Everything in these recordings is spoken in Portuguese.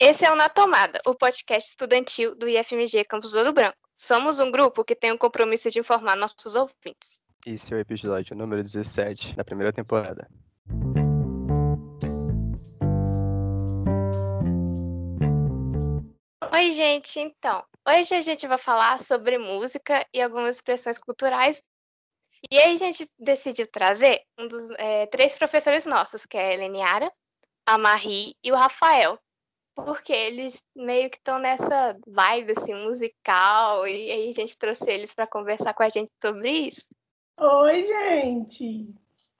Esse é o Na Tomada, o podcast estudantil do IFMG Campus Ouro Branco. Somos um grupo que tem o compromisso de informar nossos ouvintes. Esse é o episódio número 17 da primeira temporada. Oi, gente, então. Hoje a gente vai falar sobre música e algumas expressões culturais. E aí a gente decidiu trazer um dos é, três professores nossos, que é a Eleniara, a Marie e o Rafael. Porque eles meio que estão nessa vibe assim, musical, e aí a gente trouxe eles para conversar com a gente sobre isso. Oi, gente!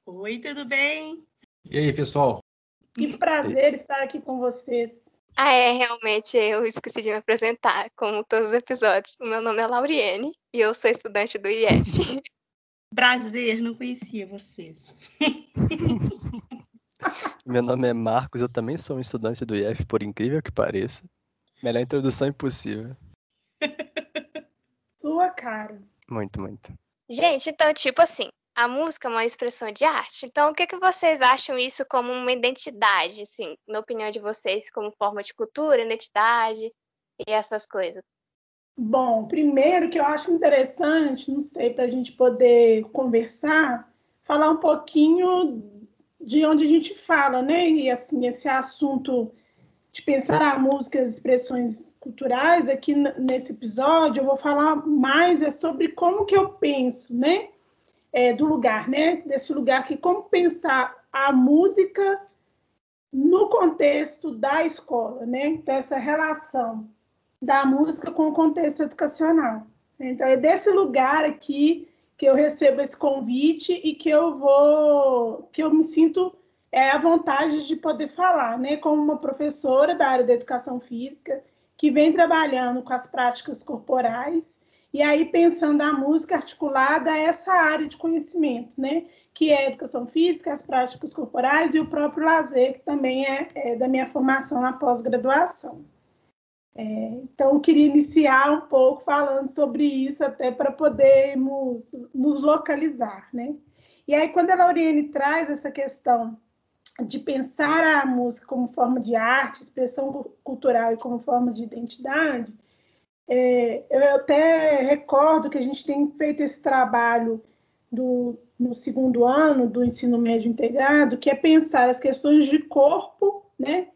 Oi, tudo bem? E aí, pessoal? Que prazer estar aqui com vocês. Ah, é, realmente eu esqueci de me apresentar, como todos os episódios. O meu nome é Lauriene e eu sou estudante do IF. Prazer, não conhecia vocês. Meu nome é Marcos, eu também sou um estudante do IF, por incrível que pareça. Melhor introdução impossível. Sua cara. Muito, muito. Gente, então, tipo assim, a música é uma expressão de arte. Então, o que, que vocês acham isso como uma identidade, assim, na opinião de vocês, como forma de cultura, identidade e essas coisas? Bom, primeiro que eu acho interessante, não sei, para a gente poder conversar, falar um pouquinho de onde a gente fala, né? E assim, esse assunto de pensar a música e as expressões culturais, aqui nesse episódio, eu vou falar mais é sobre como que eu penso, né? é, do lugar, né? Desse lugar que como pensar a música no contexto da escola, né? Então, essa relação da música com o contexto educacional. Então, é desse lugar aqui que eu recebo esse convite e que eu vou, que eu me sinto é, à vontade de poder falar, né? Como uma professora da área da educação física, que vem trabalhando com as práticas corporais e aí pensando a música articulada a essa área de conhecimento, né? Que é a educação física, as práticas corporais e o próprio lazer, que também é, é da minha formação na pós-graduação. É, então, eu queria iniciar um pouco falando sobre isso, até para podermos nos localizar, né? E aí, quando a Lauriane traz essa questão de pensar a música como forma de arte, expressão cultural e como forma de identidade, é, eu até recordo que a gente tem feito esse trabalho do, no segundo ano do ensino médio integrado, que é pensar as questões de corpo, né,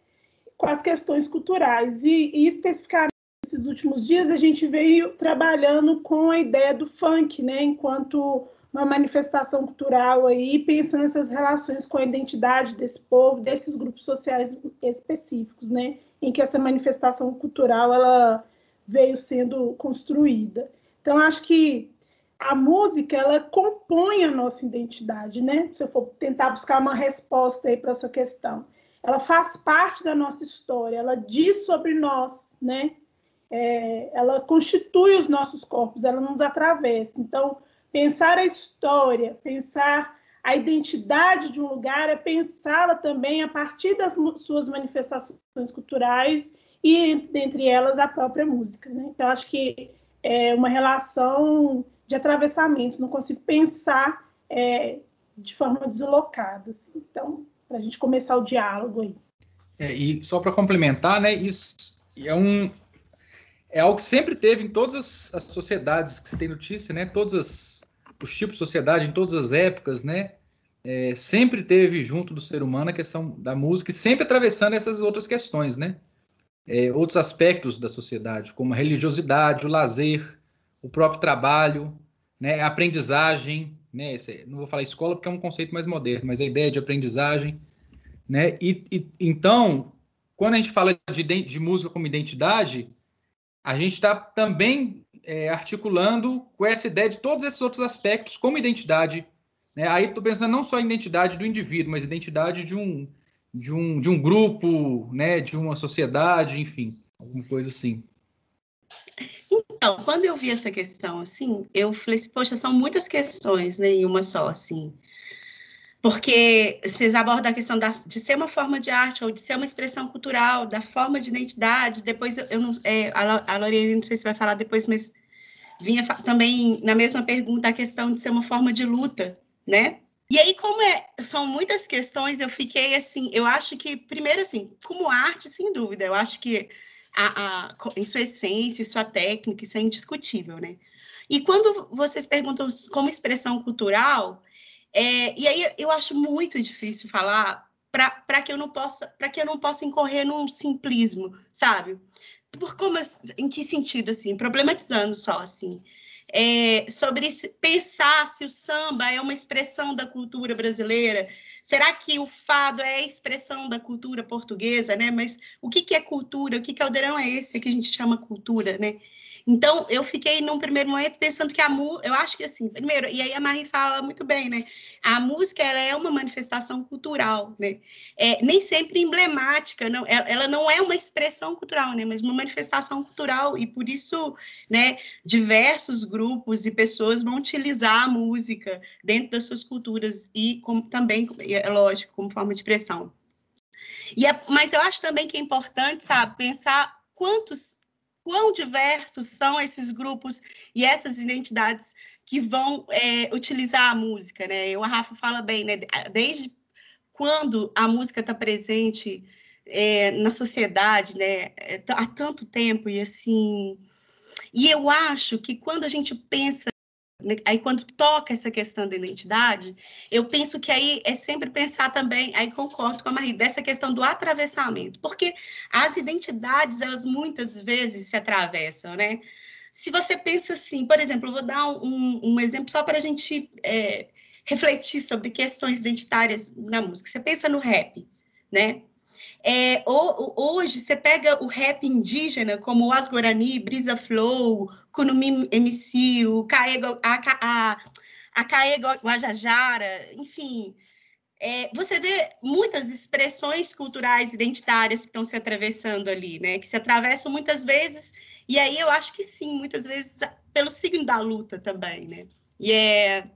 com as questões culturais. E, e especificamente nesses últimos dias a gente veio trabalhando com a ideia do funk, né, enquanto uma manifestação cultural aí, pensando essas relações com a identidade desse povo, desses grupos sociais específicos, né, em que essa manifestação cultural ela veio sendo construída. Então, acho que a música, ela compõe a nossa identidade, né? Se eu for tentar buscar uma resposta aí para sua questão. Ela faz parte da nossa história, ela diz sobre nós, né? É, ela constitui os nossos corpos, ela nos atravessa. Então, pensar a história, pensar a identidade de um lugar é pensá-la também a partir das suas manifestações culturais e dentre elas a própria música. Né? Então, acho que é uma relação de atravessamento, não consigo pensar é, de forma deslocada. Assim. Então, para a gente começar o diálogo aí. É, e só para complementar, né, isso é um é algo que sempre teve em todas as, as sociedades que se tem notícia, né, todos as, os tipos de sociedade, em todas as épocas, né, é, sempre teve junto do ser humano a questão da música e sempre atravessando essas outras questões, né, é, outros aspectos da sociedade, como a religiosidade, o lazer, o próprio trabalho, né, a aprendizagem, né, esse, não vou falar escola porque é um conceito mais moderno, mas a ideia de aprendizagem, né, e, e então, quando a gente fala de, de música como identidade, a gente está também é, articulando com essa ideia de todos esses outros aspectos como identidade, né, aí estou pensando não só a identidade do indivíduo, mas identidade de um, de um, de um grupo, né, de uma sociedade, enfim, alguma coisa assim. Então, quando eu vi essa questão, assim, eu falei assim, poxa, são muitas questões, né, em uma só, assim. Porque vocês abordam a questão da, de ser uma forma de arte ou de ser uma expressão cultural, da forma de identidade. Depois, eu, não, é, a, a Lorena, não sei se vai falar depois, mas vinha também na mesma pergunta a questão de ser uma forma de luta, né? E aí, como é, são muitas questões, eu fiquei assim, eu acho que, primeiro assim, como arte, sem dúvida, eu acho que a, a, em sua essência, sua técnica, isso é indiscutível, né? E quando vocês perguntam como expressão cultural, é, e aí eu acho muito difícil falar para que eu não possa para que eu não possa incorrer num simplismo, sabe? Por como em que sentido assim, problematizando só assim é, sobre pensar se o samba é uma expressão da cultura brasileira. Será que o fado é a expressão da cultura portuguesa, né? Mas o que, que é cultura? O que caldeirão é esse que a gente chama cultura, né? Então, eu fiquei num primeiro momento pensando que a música, eu acho que assim, primeiro, e aí a Marie fala muito bem, né? A música, ela é uma manifestação cultural, né? É, nem sempre emblemática, não, ela não é uma expressão cultural, né? Mas uma manifestação cultural, e por isso, né, diversos grupos e pessoas vão utilizar a música dentro das suas culturas e como, também, é lógico, como forma de expressão. E é, mas eu acho também que é importante, sabe, pensar quantos quão diversos são esses grupos e essas identidades que vão é, utilizar a música, né? O Rafa fala bem, né? Desde quando a música está presente é, na sociedade, né? É, há tanto tempo e assim. E eu acho que quando a gente pensa aí quando toca essa questão da identidade, eu penso que aí é sempre pensar também, aí concordo com a Marie, dessa questão do atravessamento, porque as identidades, elas muitas vezes se atravessam, né? Se você pensa assim, por exemplo, vou dar um, um exemplo só para a gente é, refletir sobre questões identitárias na música. Você pensa no rap, né? É, hoje, você pega o rap indígena, como o Asgorani, Brisa Flow, Kunumi MC, o Caego, a, a, a Caego Guajajara, enfim, é, você vê muitas expressões culturais identitárias que estão se atravessando ali, né? Que se atravessam muitas vezes, e aí eu acho que sim, muitas vezes pelo signo da luta também, né? E é,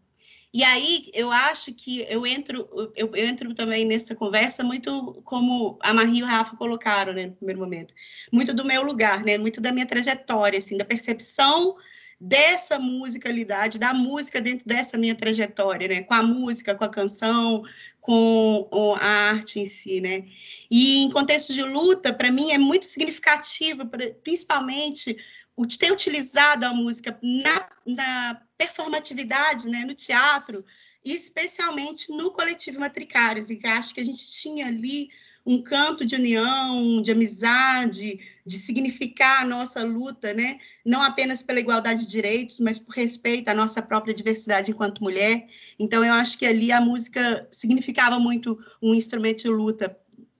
e aí eu acho que eu entro, eu, eu, entro também nessa conversa muito como a Marie e o Rafa colocaram, né, no primeiro momento, muito do meu lugar, né, muito da minha trajetória, assim, da percepção dessa musicalidade, da música dentro dessa minha trajetória, né, com a música, com a canção, com a arte em si, né. E em contexto de luta, para mim é muito significativo, principalmente o ter utilizado a música na, na performatividade, né, no teatro, especialmente no coletivo Matricários, e acho que a gente tinha ali um canto de união, de amizade, de significar a nossa luta, né? não apenas pela igualdade de direitos, mas por respeito à nossa própria diversidade enquanto mulher. Então, eu acho que ali a música significava muito um instrumento de luta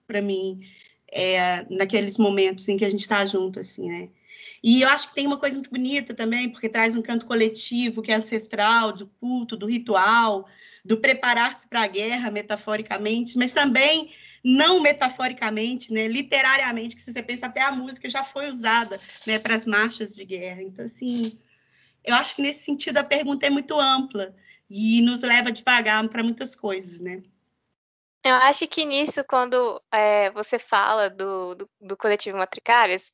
para mim, é, naqueles momentos em que a gente está junto, assim, né? E eu acho que tem uma coisa muito bonita também, porque traz um canto coletivo que é ancestral, do culto, do ritual, do preparar-se para a guerra, metaforicamente, mas também não metaforicamente, né, literariamente, que se você pensa até a música já foi usada, né, para as marchas de guerra. Então, assim, eu acho que nesse sentido a pergunta é muito ampla e nos leva devagar para muitas coisas, né? Eu acho que nisso, quando é, você fala do, do, do coletivo Matricárias,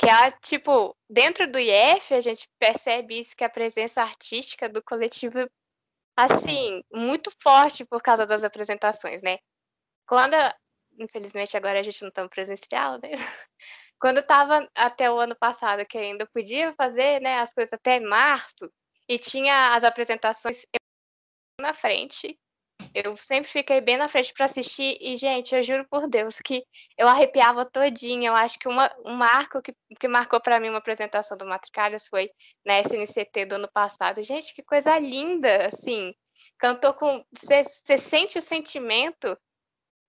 que é tipo, dentro do IF a gente percebe isso, que a presença artística do coletivo assim, muito forte por causa das apresentações, né? Quando, infelizmente agora a gente não está presencial, né? Quando estava até o ano passado, que ainda podia fazer, né, as coisas até março, e tinha as apresentações na frente, eu sempre fiquei bem na frente para assistir e, gente, eu juro por Deus que eu arrepiava todinha. Eu acho que uma, um marco que, que marcou para mim uma apresentação do Matricalhas foi na SNCT do ano passado. Gente, que coisa linda, assim. Cantou com... Você sente o sentimento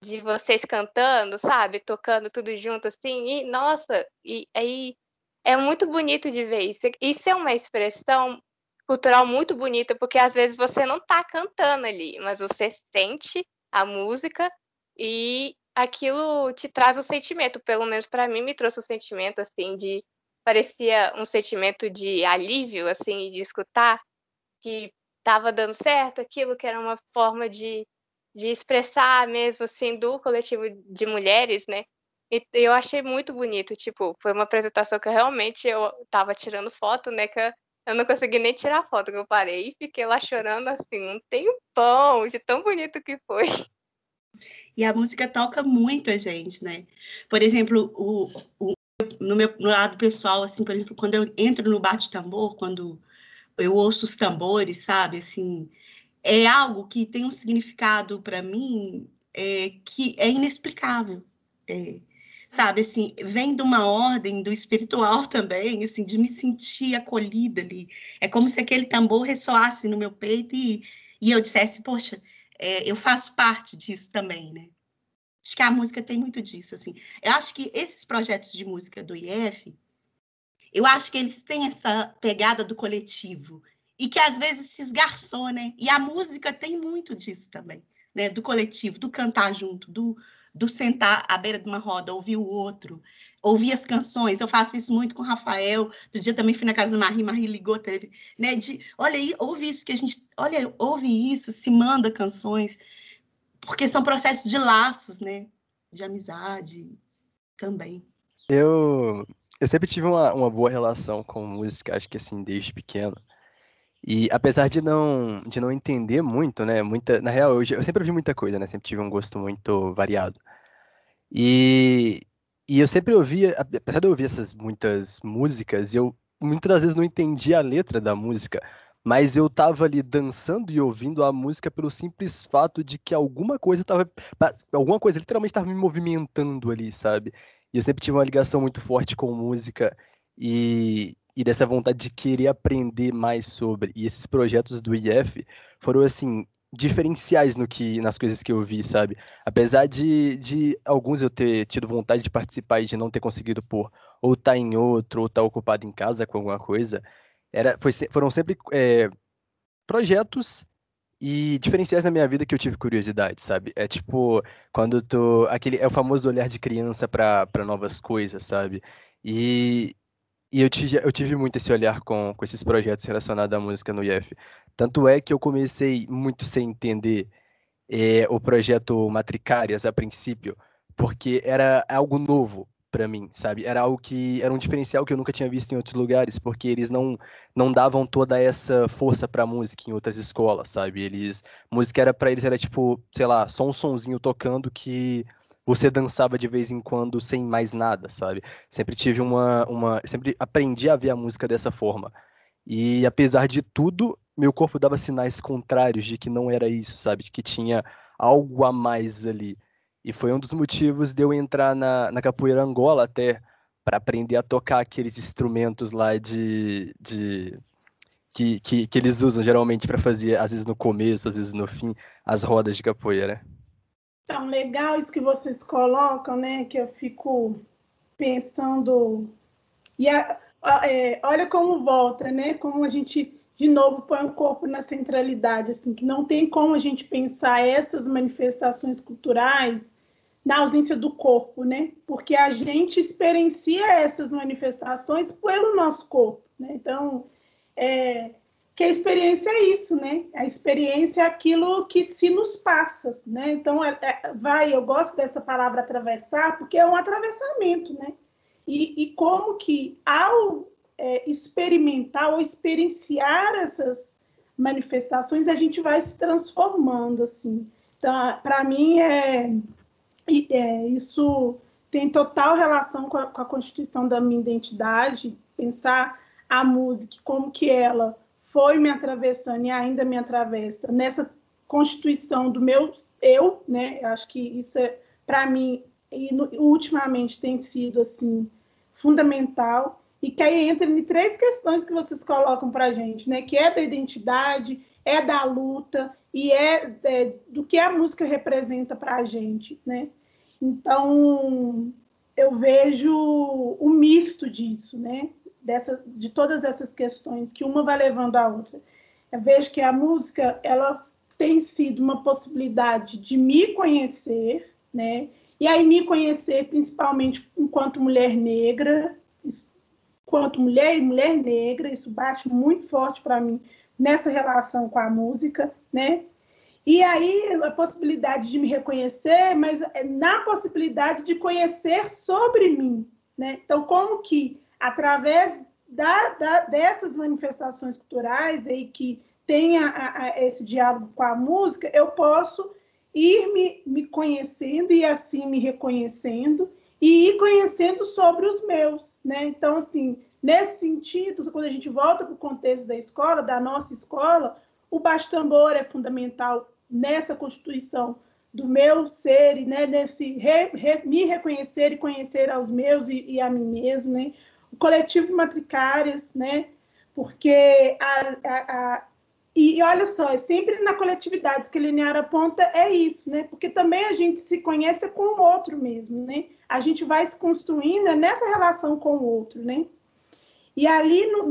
de vocês cantando, sabe? Tocando tudo junto, assim. E, nossa, e aí... É muito bonito de ver isso. Isso é uma expressão cultural muito bonita, porque às vezes você não está cantando ali, mas você sente a música e aquilo te traz o sentimento, pelo menos para mim me trouxe o sentimento assim de parecia um sentimento de alívio assim de escutar que estava dando certo, aquilo que era uma forma de, de expressar mesmo assim do coletivo de mulheres, né? E eu achei muito bonito, tipo, foi uma apresentação que eu realmente eu estava tirando foto, né, que Eu não consegui nem tirar foto, que eu parei e fiquei lá chorando assim um tempão, de tão bonito que foi. E a música toca muito a gente, né? Por exemplo, o, o, no meu no lado pessoal, assim, por exemplo, quando eu entro no bate-tambor, quando eu ouço os tambores, sabe? Assim, é algo que tem um significado para mim é, que é inexplicável. É, sabe, assim, vem de uma ordem do espiritual também, assim, de me sentir acolhida ali. É como se aquele tambor ressoasse no meu peito e, e eu dissesse, poxa, é, eu faço parte disso também, né? Acho que a música tem muito disso, assim. Eu acho que esses projetos de música do IF, eu acho que eles têm essa pegada do coletivo e que às vezes se esgarçou, né? E a música tem muito disso também, né? Do coletivo, do cantar junto, do, do sentar à beira de uma roda, ouvir o outro, ouvir as canções. Eu faço isso muito com o Rafael. Do dia também fui na casa da Marie, Marie ligou, teve, né? De, olha aí, ouve isso que a gente, olha, ouve isso, se manda canções, porque são processos de laços, né? De amizade também. Eu, eu sempre tive uma, uma boa relação com música, acho que assim, desde pequeno. E apesar de não, de não entender muito, né? Muita, na real, eu, eu sempre ouvi muita coisa, né? Sempre tive um gosto muito variado. E, e eu sempre ouvia, apesar de eu ouvir essas muitas músicas, eu muitas das vezes não entendia a letra da música, mas eu tava ali dançando e ouvindo a música pelo simples fato de que alguma coisa tava, alguma coisa literalmente estava me movimentando ali, sabe? E eu sempre tive uma ligação muito forte com música e, e dessa vontade de querer aprender mais sobre. E esses projetos do IF foram assim diferenciais no que nas coisas que eu vi, sabe? Apesar de, de alguns eu ter tido vontade de participar e de não ter conseguido por ou estar tá em outro ou estar tá ocupado em casa com alguma coisa, era foi, foram sempre é, projetos e diferenciais na minha vida que eu tive curiosidade, sabe? É tipo quando tu aquele é o famoso olhar de criança para novas coisas, sabe? E e eu tive, eu tive muito esse olhar com, com esses projetos relacionados à música no IF. Tanto é que eu comecei muito sem entender é, o projeto Matricárias a princípio, porque era algo novo para mim, sabe? Era algo que era um diferencial que eu nunca tinha visto em outros lugares, porque eles não não davam toda essa força para música em outras escolas, sabe? Eles música era para eles era tipo, sei lá, só um sonzinho tocando que você dançava de vez em quando sem mais nada, sabe? Sempre tive uma, uma. Sempre aprendi a ver a música dessa forma. E apesar de tudo, meu corpo dava sinais contrários de que não era isso, sabe? De que tinha algo a mais ali. E foi um dos motivos de eu entrar na, na capoeira Angola até, para aprender a tocar aqueles instrumentos lá de. de que, que, que eles usam geralmente para fazer, às vezes no começo, às vezes no fim, as rodas de capoeira. Então, legal isso que vocês colocam, né? Que eu fico pensando. E a, a, é, olha como volta, né? Como a gente, de novo, põe o corpo na centralidade, assim, que não tem como a gente pensar essas manifestações culturais na ausência do corpo, né? Porque a gente experiencia essas manifestações pelo nosso corpo, né? Então, é, que a experiência é isso, né? A experiência é aquilo que se nos passa, né? Então, é, é, vai, eu gosto dessa palavra atravessar, porque é um atravessamento, né? E, e como que, ao é, experimentar ou experienciar essas manifestações, a gente vai se transformando, assim. Então, para mim, é, é, isso tem total relação com a, com a constituição da minha identidade, pensar a música, como que ela foi me atravessando e ainda me atravessa nessa constituição do meu eu, né? Acho que isso é para mim e no, ultimamente tem sido assim fundamental e que aí entra em três questões que vocês colocam para gente, né? Que é da identidade, é da luta e é, é do que a música representa para a gente, né? Então eu vejo o misto disso, né? Dessa, de todas essas questões, que uma vai levando a outra. Eu vejo que a música ela tem sido uma possibilidade de me conhecer, né? E aí me conhecer principalmente enquanto mulher negra, enquanto mulher e mulher negra, isso bate muito forte para mim nessa relação com a música, né? E aí a possibilidade de me reconhecer, mas é na possibilidade de conhecer sobre mim, né? Então como que através da, da, dessas manifestações culturais aí que tenha a, a, esse diálogo com a música, eu posso ir me, me conhecendo e assim me reconhecendo e ir conhecendo sobre os meus, né? Então, assim, nesse sentido, quando a gente volta para o contexto da escola, da nossa escola, o baixo tambor é fundamental nessa constituição do meu ser e né, nesse re, re, me reconhecer e conhecer aos meus e, e, a mim mesmo, né? O coletivo Matricárias, né? Porque a, a, a e, olha só, é sempre na coletividade que a Linear aponta é isso, né? Porque também a gente se conhece com o outro mesmo, né? A gente vai se construindo nessa relação com o outro, né? E ali no,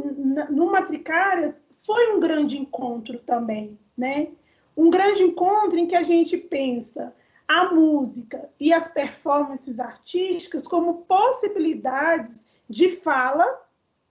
no Matricárias foi um grande encontro também, né? Um grande encontro em que a gente pensa a música e as performances artísticas como possibilidades de fala,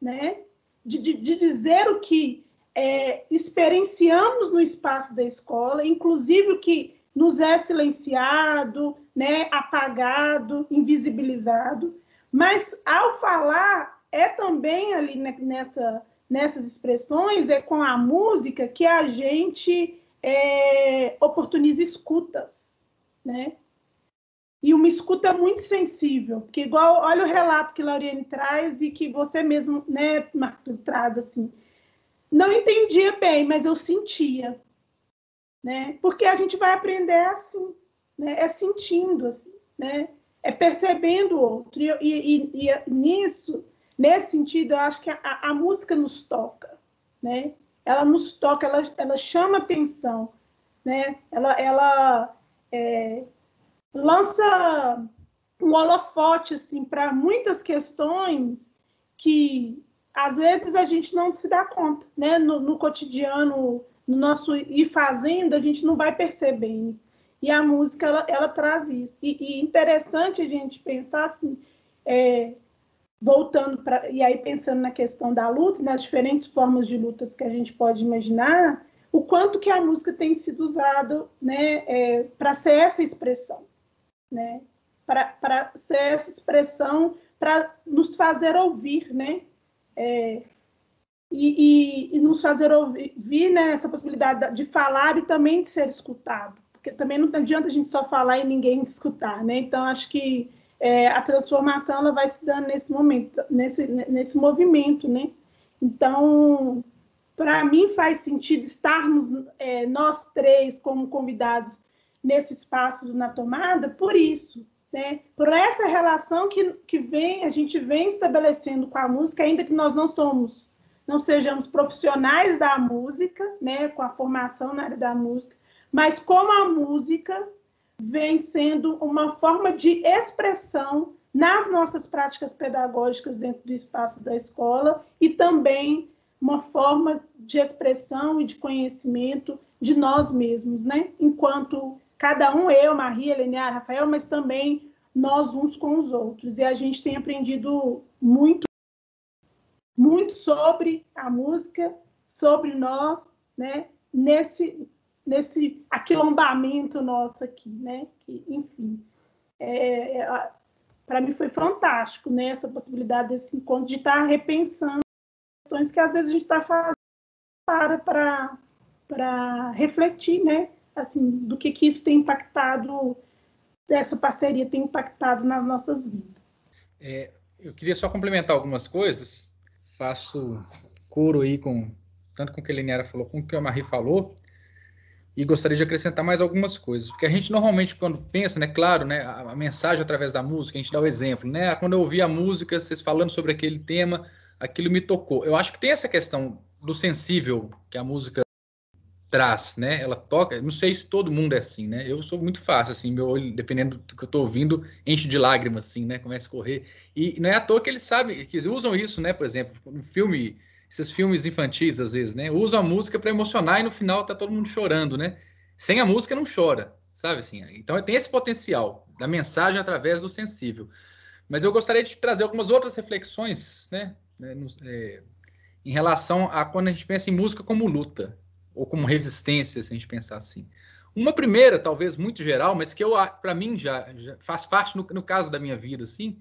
né? De, de, de dizer o que é, experienciamos no espaço da escola, inclusive o que nos é silenciado, né, apagado, invisibilizado, mas ao falar é também ali nessa, nessas expressões, é com a música que a gente é, oportuniza escutas, né? E uma escuta muito sensível, porque igual, olha o relato que Lauriane traz e que você mesmo, né, Marco, traz assim, não entendia bem, mas eu sentia, né? Porque a gente vai aprender assim, né? É sentindo assim, né? É percebendo o outro. E, e, e, nisso, nesse sentido, eu acho que a, a, música nos toca, né? Ela nos toca, ela, ela chama atenção, né? Ela, ela é, lança um holofote assim para muitas questões que às vezes a gente não se dá conta, né? No, no cotidiano, no nosso ir fazendo, a gente não vai percebendo. E a música, ela, ela traz isso. E, e interessante a gente pensar assim, é, voltando para. E aí, pensando na questão da luta, nas diferentes formas de lutas que a gente pode imaginar, o quanto que a música tem sido usada né, é, para ser essa expressão, né? Para ser essa expressão, para nos fazer ouvir, né? é, e, e, e, nos fazer ouvir né, essa possibilidade de falar e também de ser escutado, porque também não adianta a gente só falar e ninguém escutar, né? Então acho que é, a transformação ela vai se dando nesse momento, nesse nesse movimento, né? Então para mim faz sentido estarmos é, nós três como convidados nesse espaço na tomada por isso, né? Por essa relação que, que vem, a gente vem estabelecendo com a música, ainda que nós não somos, não sejamos profissionais da música, né, com a formação na área da música, mas como a música vem sendo uma forma de expressão nas nossas práticas pedagógicas dentro do espaço da escola e também uma forma de expressão e de conhecimento de nós mesmos, né? Enquanto cada um, eu, Maria, Leniar, Rafael, mas também nós uns com os outros. E a gente tem aprendido muito, muito sobre a música, sobre nós, né? Nesse, nesse aquilombamento nosso aqui, né? Que, enfim, é, é, para mim foi fantástico, né? Essa possibilidade desse encontro de estar repensando questões que às vezes a gente está fazendo para para refletir, né? Assim, do que, que isso tem impactado, essa parceria tem impactado nas nossas vidas. É, eu queria só complementar algumas coisas, faço coro aí com tanto com o que a Liniara falou, com o que a Marie falou, e gostaria de acrescentar mais algumas coisas, porque a gente normalmente quando pensa, né, claro, né, a, a, mensagem através da música, a gente dá o exemplo, né, quando eu ouvi a música, vocês falando sobre aquele tema, aquilo me tocou. Eu acho que tem essa questão do sensível que a música traz, né? Ela toca. Não sei se todo mundo é assim, né? Eu sou muito fácil, assim, meu olho, dependendo do que eu estou ouvindo, enche de lágrimas, assim, né? Começa a correr. E não é à toa que eles sabem, que usam isso, né? Por exemplo, no filme, esses filmes infantis, às vezes, né? Usam a música para emocionar e no final tá todo mundo chorando, né? Sem a música não chora, sabe assim? Então tem esse potencial da mensagem através do sensível. Mas eu gostaria de trazer algumas outras reflexões, né? né é, em relação a quando a gente pensa em música como luta, ou como resistência, se a gente pensar assim. Uma primeira, talvez muito geral, mas que eu para mim já, já, faz parte no, no, caso da minha vida, assim,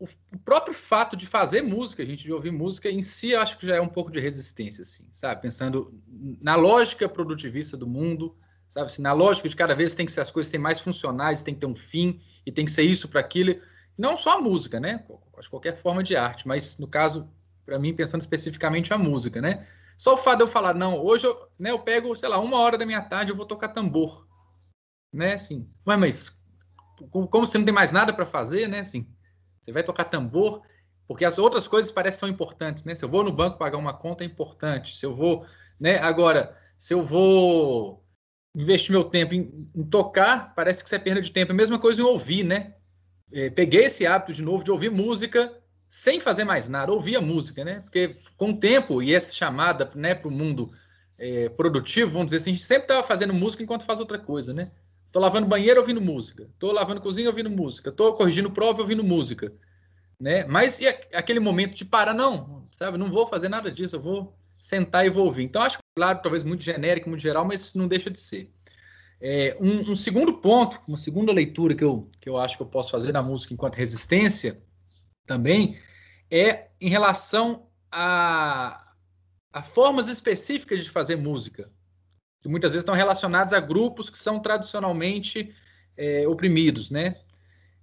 o próprio fato de fazer música, a gente de ouvir música em si, acho que já é um pouco de resistência, assim, sabe? Pensando na lógica produtivista do mundo, sabe? Assim, na lógica de cada vez tem que ser as coisas têm mais funcionais, tem que ter um fim e tem que ser isso para aquilo. Não só a música, né? Acho qualquer forma de arte, mas no caso, para mim, pensando especificamente a música, né? Só o fato de eu falar, não, hoje eu, né, eu pego, sei lá, uma hora da minha tarde eu vou tocar tambor, né? Assim, mas, mas como você não tem mais nada para fazer, né? Assim, você vai tocar tambor, porque as outras coisas parecem são importantes, né? Se eu vou no banco pagar uma conta é importante. Se eu vou, né? Agora, se eu vou investir meu tempo em, em tocar, parece que você é perda de tempo. É a mesma coisa em ouvir, né? É, peguei esse hábito de novo de ouvir música sem fazer mais nada, ouvir a música, né? Porque com o tempo e essa chamada, né, para o mundo é, produtivo, vamos dizer assim, a gente sempre estava fazendo música enquanto faz outra coisa, né? Tô lavando banheiro ouvindo música. Tô lavando cozinha ouvindo música. Tô corrigindo prova ouvindo música. Né? Mas e aquele momento de parar? Não, sabe? Não vou fazer nada disso. Eu vou sentar e vou ouvir. Então, acho, claro, talvez muito genérico, muito geral, mas não deixa de ser. É, um, um, segundo ponto, uma segunda leitura que eu, que eu acho que eu posso fazer na música enquanto resistência também, é em relação a, a formas específicas de fazer música que muitas vezes estão relacionados a grupos que são tradicionalmente é, oprimidos, né?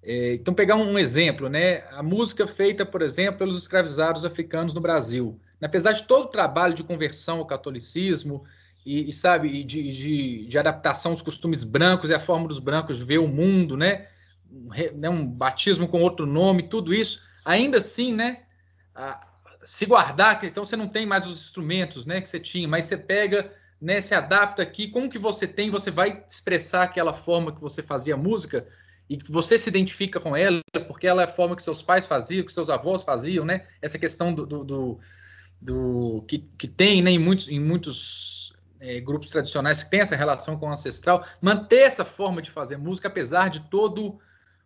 É, então, pegar um, exemplo, né? A música feita, por exemplo, pelos escravizados africanos no Brasil. Apesar de todo o trabalho de conversão ao catolicismo e, e sabe, de, de, de, adaptação aos costumes brancos e a forma dos brancos ver o mundo, né? Um, né, um batismo com outro nome, tudo isso, ainda assim, né? A, se guardar a questão, você não tem mais os instrumentos, né? Que você tinha, mas você pega né, se adapta aqui, como que você tem, você vai expressar aquela forma que você fazia música e que você se identifica com ela, porque ela é a forma que seus pais faziam, que seus avós faziam, né? Essa questão do, do, do, do que, que tem né, em muitos, em muitos é, grupos tradicionais que tem essa relação com o ancestral, manter essa forma de fazer música, apesar de todo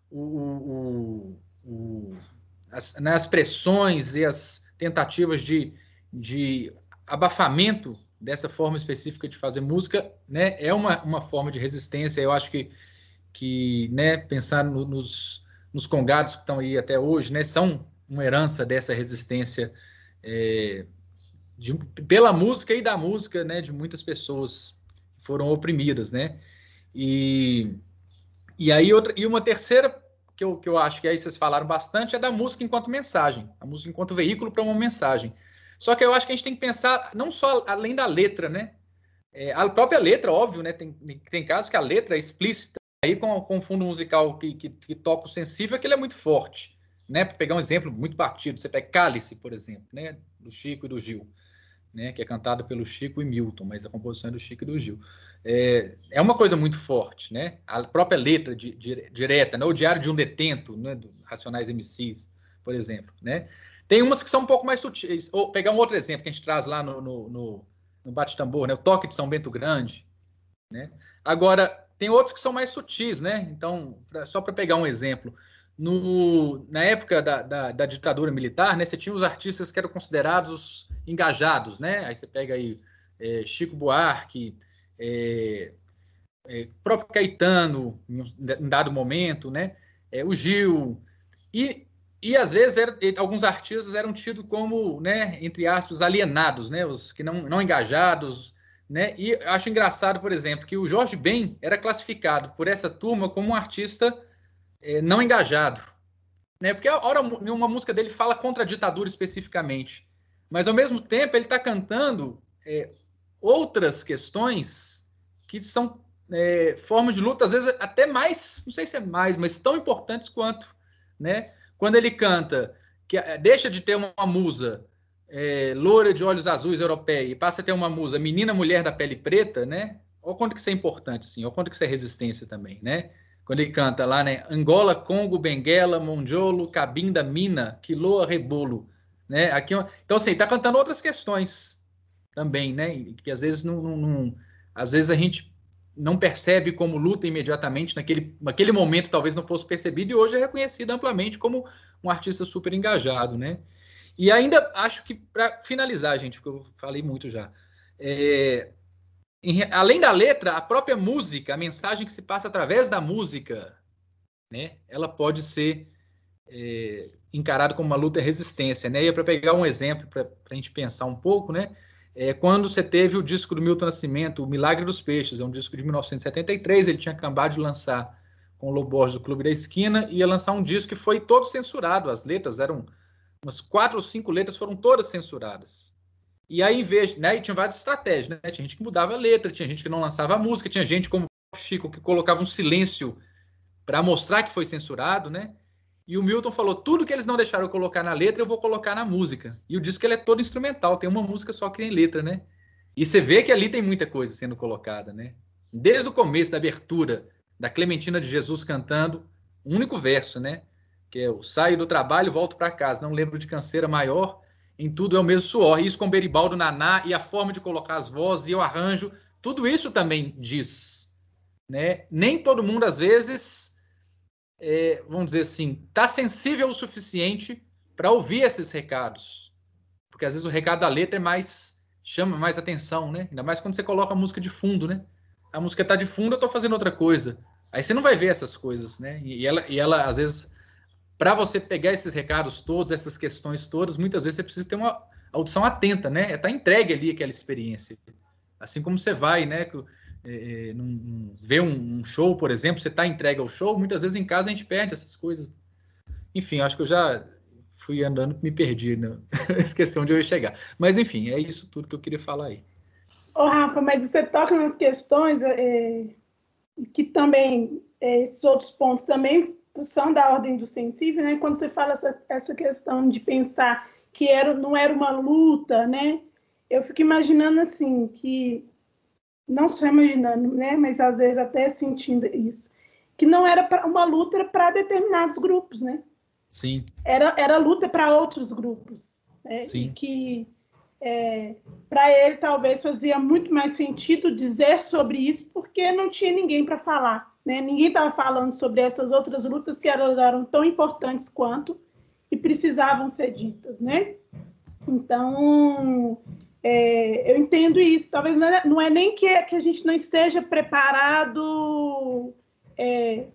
o, o, o as, né, as pressões e as tentativas de, de abafamento dessa forma específica de fazer música, né, é uma, uma forma de resistência. Eu acho que, que né, pensar no, nos, nos congados que estão aí até hoje, né, são uma herança dessa resistência é, de, pela música e da música, né, de muitas pessoas que foram oprimidas, né, e, e aí outra, e uma terceira que eu, que eu acho que aí vocês falaram bastante é da música enquanto mensagem, a música enquanto veículo para uma mensagem. Só que eu acho que a gente tem que pensar não só além da letra, né? É, a própria letra, óbvio, né? Tem, tem casos que a letra é explícita, aí com, com fundo musical que, que, que toca o sensível, que ele é muito forte. Né? Para pegar um exemplo muito batido, você pega Cálice, por exemplo, né? do Chico e do Gil, né? que é cantado pelo Chico e Milton, mas a composição é do Chico e do Gil. É, é uma coisa muito forte, né? A própria letra de, de, direta, né? o Diário de um Detento, né? do Racionais MCs, por exemplo, né? Tem umas que são um pouco mais sutis. Ou pegar um outro exemplo que a gente traz lá no, no, no, no bate-tambor, né? O toque de São Bento Grande. Né? Agora, tem outros que são mais sutis, né? Então, pra, só para pegar um exemplo, no, na época da, da, da, ditadura militar, né, você tinha os artistas que eram considerados engajados, né? Aí você pega aí é, Chico Buarque, é, é, próprio Caetano, em um dado momento, né? É, o Gil. E e às vezes era, alguns artistas eram tidos como, né, entre aspas, alienados, né, os que não, não engajados, né? E acho engraçado, por exemplo, que o Jorge Ben era classificado por essa turma como um artista é, não engajado, né? Porque a hora uma música dele fala contra a ditadura especificamente, mas ao mesmo tempo ele está cantando é, outras questões que são é, formas de luta, às vezes até mais, não sei se é mais, mas tão importantes quanto, né? Quando ele canta que eh, deixa de ter uma musa é, loura de olhos azuis europeia e passa a ter uma musa menina mulher da pele preta, né? Olha quanto que isso é importante, sim. Olha quanto que isso é resistência também, né? Quando ele canta lá, né? Angola, Congo, Benguela, Monjolo, Cabinda, Mina, Quiloa, Rebolo, né? Aqui, então, assim, tá cantando outras questões também, né? Que às vezes não, não, não às vezes a gente não percebe como luta imediatamente, naquele, naquele momento talvez não fosse percebido, e hoje é reconhecido amplamente como um artista super engajado, né? E ainda acho que, para finalizar, gente, porque eu falei muito já, é, em, além da letra, a própria música, a mensagem que se passa através da música, né, ela pode ser é, encarado como uma luta e resistência, né? E é para pegar um exemplo para a gente pensar um pouco, né? É, quando você teve o disco do Milton Nascimento, O Milagre dos Peixes, é um disco de 1973, ele tinha acabado de lançar com o Lobo Borges do Clube da Esquina, ia lançar um disco que foi todo censurado, as letras eram, umas quatro ou cinco letras foram todas censuradas. E aí, em vez, né, e tinha várias estratégias, né? Tinha gente que mudava a letra, tinha gente que não lançava a música, tinha gente como o Chico que colocava um silêncio para mostrar que foi censurado, né? E o Milton falou: tudo que eles não deixaram eu colocar na letra, eu vou colocar na música. E o disco ele é todo instrumental, tem uma música só que tem letra, né? E você vê que ali tem muita coisa sendo colocada, né? Desde o começo da abertura da Clementina de Jesus cantando, um único verso, né? Que é o saio do trabalho, volto para casa, não lembro de canseira maior, em tudo é o mesmo suor. Isso com Beribaldo Naná e a forma de colocar as vozes e o arranjo, tudo isso também diz, né? Nem todo mundo às vezes é, vamos dizer assim, está sensível o suficiente para ouvir esses recados. Porque às vezes o recado da letra é mais chama mais atenção, né? Ainda mais quando você coloca a música de fundo, né? A música está de fundo, eu estou fazendo outra coisa. Aí você não vai ver essas coisas, né? E ela, e ela às vezes, para você pegar esses recados todos, essas questões todas, muitas vezes você precisa ter uma audição atenta, né? É estar tá entregue ali aquela experiência. Assim como você vai, né? É, é ver um, um, show, por exemplo, você está entregue ao show, muitas vezes em casa a gente perde essas coisas. Enfim, acho que eu já fui andando me perdi, né? esqueci onde eu ia chegar. Mas enfim, é isso tudo que eu queria falar aí. Ô, Rafa, mas você toca nas questões é, que também, é, esses outros pontos também são da ordem do sensível, né? Quando você fala essa, essa questão de pensar que era, não era uma luta, né? Eu fico imaginando assim, que não só imaginando, né, mas às vezes até sentindo isso, que não era uma luta para determinados grupos, né? Sim. Era, era luta para outros grupos, né? Sim. E que é, para ele talvez fazia muito mais sentido dizer sobre isso porque não tinha ninguém para falar, né? Ninguém estava falando sobre essas outras lutas que eram, eram tão importantes quanto e precisavam ser ditas, né? Então, é, eu entendo isso. Talvez não é, não é nem que, que, a gente não esteja preparado é,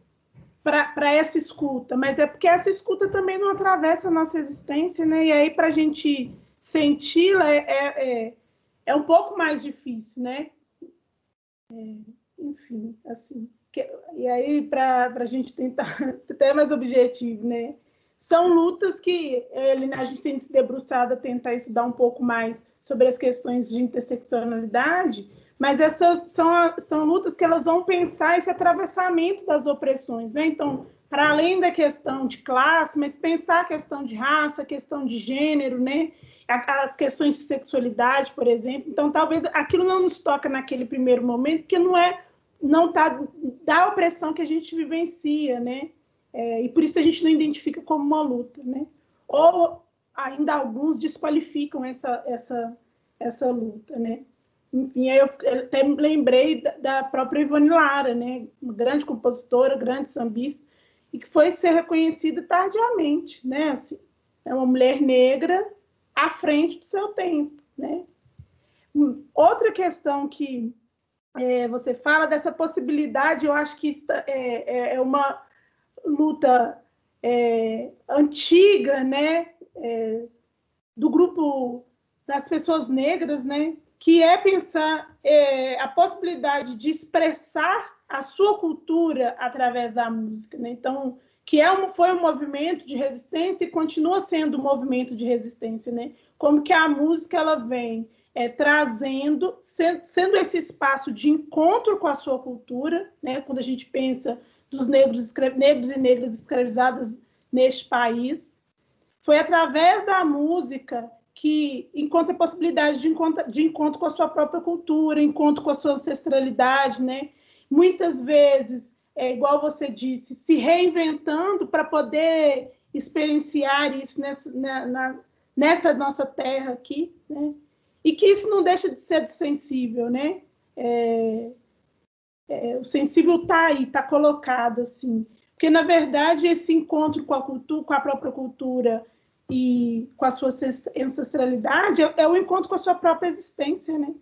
para essa escuta, mas é porque essa escuta também não atravessa a nossa existência, né? E aí, para a gente senti-la, é, é, é, é, um pouco mais difícil, né? É, enfim, assim. Que, e aí, para a gente tentar ser até mais objetivo, né? São lutas que ele, a gente tem se debruçado a tentar estudar um pouco mais sobre as questões de interseccionalidade, mas essas são, são lutas que elas vão pensar esse atravessamento das opressões, né? Então, para além da questão de classe, mas pensar a questão de raça, a questão de gênero, né? As questões de sexualidade, por exemplo. Então, talvez aquilo não nos toca naquele primeiro momento, porque não é não está da opressão que a gente vivencia, né? É, e por isso a gente não identifica como uma luta, né? Ou ainda alguns desqualificam essa, essa, essa luta, né? Enfim, eu até lembrei da, própria Ivone Lara, né? Uma grande compositora, grande sambista, e que foi ser reconhecida tardiamente, né? Assim, é uma mulher negra à frente do seu tempo, né? Outra questão que é, você fala dessa possibilidade, eu acho que está, é, é, é uma luta é, antiga, né, é, do grupo das pessoas negras, né, que é pensar é, a possibilidade de expressar a sua cultura através da música, né? Então, que é um, foi um movimento de resistência e continua sendo um movimento de resistência, né? Como que a música ela vem é, trazendo, sendo, sendo esse espaço de encontro com a sua cultura, né? Quando a gente pensa dos negros, negros e negras escravizadas neste país. Foi através da música que encontra a possibilidade de encontro, de encontro com a sua própria cultura, encontro com a sua ancestralidade, né? Muitas vezes, é igual você disse, se reinventando para poder experienciar isso nessa, na, na, nessa nossa terra aqui, né? E que isso não deixa de ser sensível, né? É, é, o sensível está aí, está colocado assim. Porque, na verdade, esse encontro com a cultura, com a própria cultura e com a sua ancestralidade é, é o encontro com a sua própria existência, né?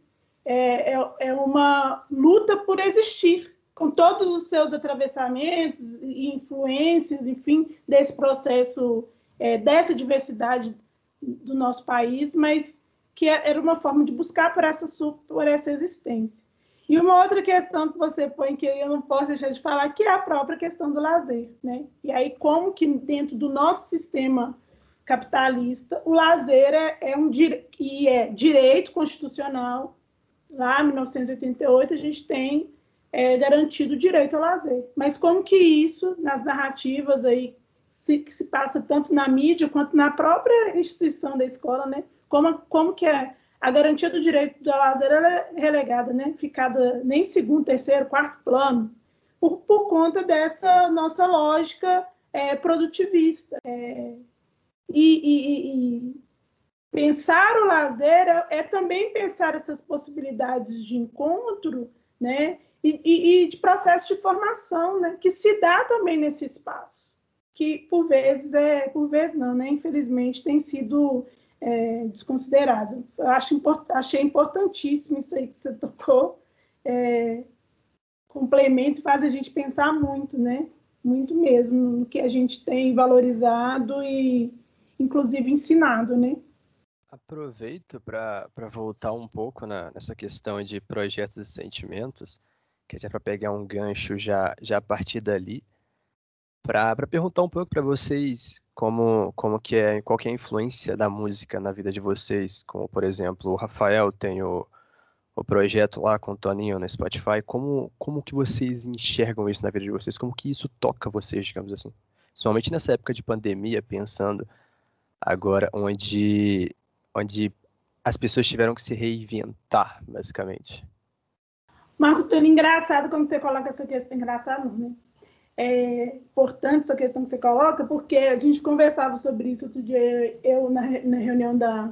É, é, é uma luta por existir, com todos os seus atravessamentos e influências, enfim, desse processo é, dessa diversidade do nosso país, mas que é, era uma forma de buscar por essa, por essa existência. E uma outra questão que você põe que eu não posso deixar de falar, que é a própria questão do lazer, né? E aí como que dentro do nosso sistema capitalista, o lazer é, é um e é direito constitucional. Lá, em 1988, a gente tem é, garantido o direito ao lazer. Mas como que isso, nas narrativas aí se, que se passa tanto na mídia quanto na própria instituição da escola, né? Como, como que é a garantia do direito do lazer é relegada, né? Ficada nem segundo, terceiro, quarto plano, por, por conta dessa nossa lógica é, produtivista. É, e, e, e, pensar o lazer é, é, também pensar essas possibilidades de encontro, né? E, e, de processo de formação, né? Que se dá também nesse espaço, que por vezes é, por vezes não, né? Infelizmente tem sido é, desconsiderado. Eu acho, achei importantíssimo isso aí que você tocou. É, complemento faz a gente pensar muito, né? Muito mesmo no que a gente tem valorizado e, inclusive, ensinado, né? Aproveito para voltar um pouco na, nessa questão de projetos e sentimentos, que é para pegar um gancho já, já a partir dali, para perguntar um pouco para vocês como, como que é, qual que é a influência da música na vida de vocês, como por exemplo, o Rafael tem o, o projeto lá com o Toninho no Spotify, como, como que vocês enxergam isso na vida de vocês, como que isso toca vocês, digamos assim? Principalmente nessa época de pandemia, pensando agora onde, onde as pessoas tiveram que se reinventar, basicamente. Marco, tão engraçado quando você coloca essa questão, engraçado, né? É importante essa questão que você coloca, porque a gente conversava sobre isso outro dia, eu na, na reunião da,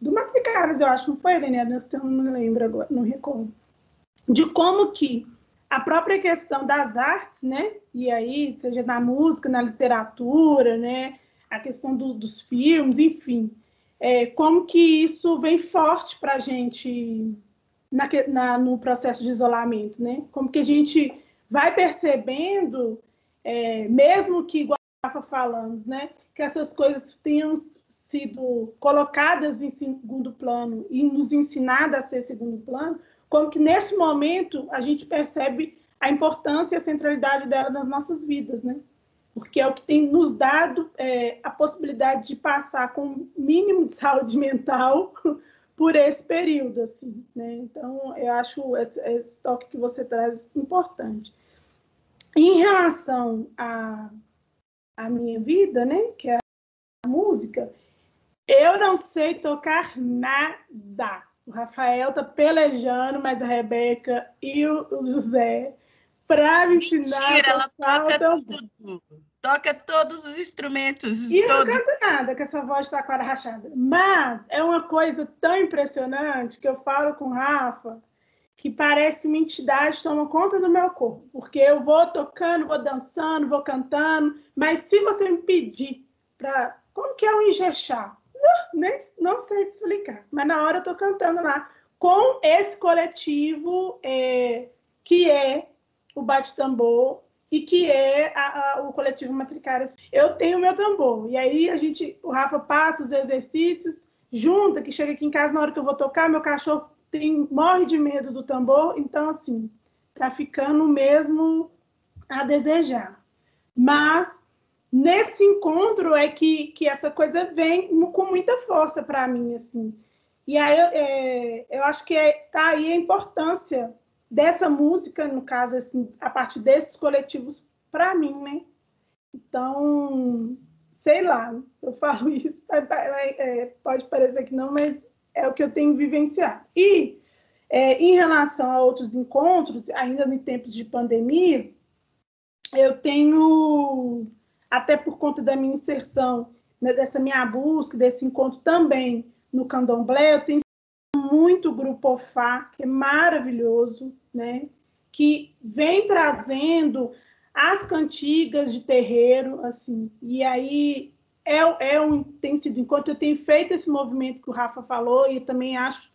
do Matricaras, eu acho, não foi, Helena? Se eu não me lembro agora, não recordo. De como que a própria questão das artes, né? E aí, seja na música, na literatura, né? A questão do, dos filmes, enfim. É, como que isso vem forte para a gente na, na, no processo de isolamento, né? Como que a gente vai percebendo, é, mesmo que, igual a falamos, né, que essas coisas tenham sido colocadas em segundo plano e nos ensinadas a ser segundo plano, como que nesse momento a gente percebe a importância e a centralidade dela nas nossas vidas, né? Porque é o que tem nos dado é, a possibilidade de passar com o mínimo de saúde mental por esse período, assim, né? Então, eu acho esse, esse toque que você traz importante. Em relação à, à minha vida, né, que é a música, eu não sei tocar nada. O Rafael tá pelejando, mas a Rebeca e o, José para me ensinar Mentira, a tocar ela toca tudo. Toca todos os instrumentos. E todo. não canta nada com essa voz de taquara rachada. Mas é uma coisa tão impressionante que eu falo com o Rafa que parece que uma entidade toma conta do meu corpo, porque eu vou tocando, vou dançando, vou cantando, mas se você me pedir para. Como que é o Ijexá? Não, nem, não sei explicar, mas na hora eu estou cantando lá com esse coletivo é, que é o Bate Tambor e que é a, a, o coletivo Matricárias. Eu tenho meu tambor, e aí a gente, o Rafa passa os exercícios, junta, que chega aqui em casa na hora que eu vou tocar, meu cachorro tem, morre de medo do tambor, então, assim, tá ficando mesmo a desejar. Mas nesse encontro é que, que essa coisa vem com muita força para mim, assim. E aí é, eu acho que é, tá aí a importância dessa música, no caso, assim, a partir desses coletivos, para mim, né? Então, sei lá, eu falo isso, é, pode parecer que não, mas é o que eu tenho vivenciado. E é, em relação a outros encontros, ainda em tempos de pandemia, eu tenho, até por conta da minha inserção, né, dessa minha busca, desse encontro também no candomblé, eu tenho muito grupo OFA, que é maravilhoso, né, que vem trazendo as cantigas de terreiro, assim, e aí é, é um, tem sido, enquanto eu tenho feito esse movimento que o Rafa falou, e também acho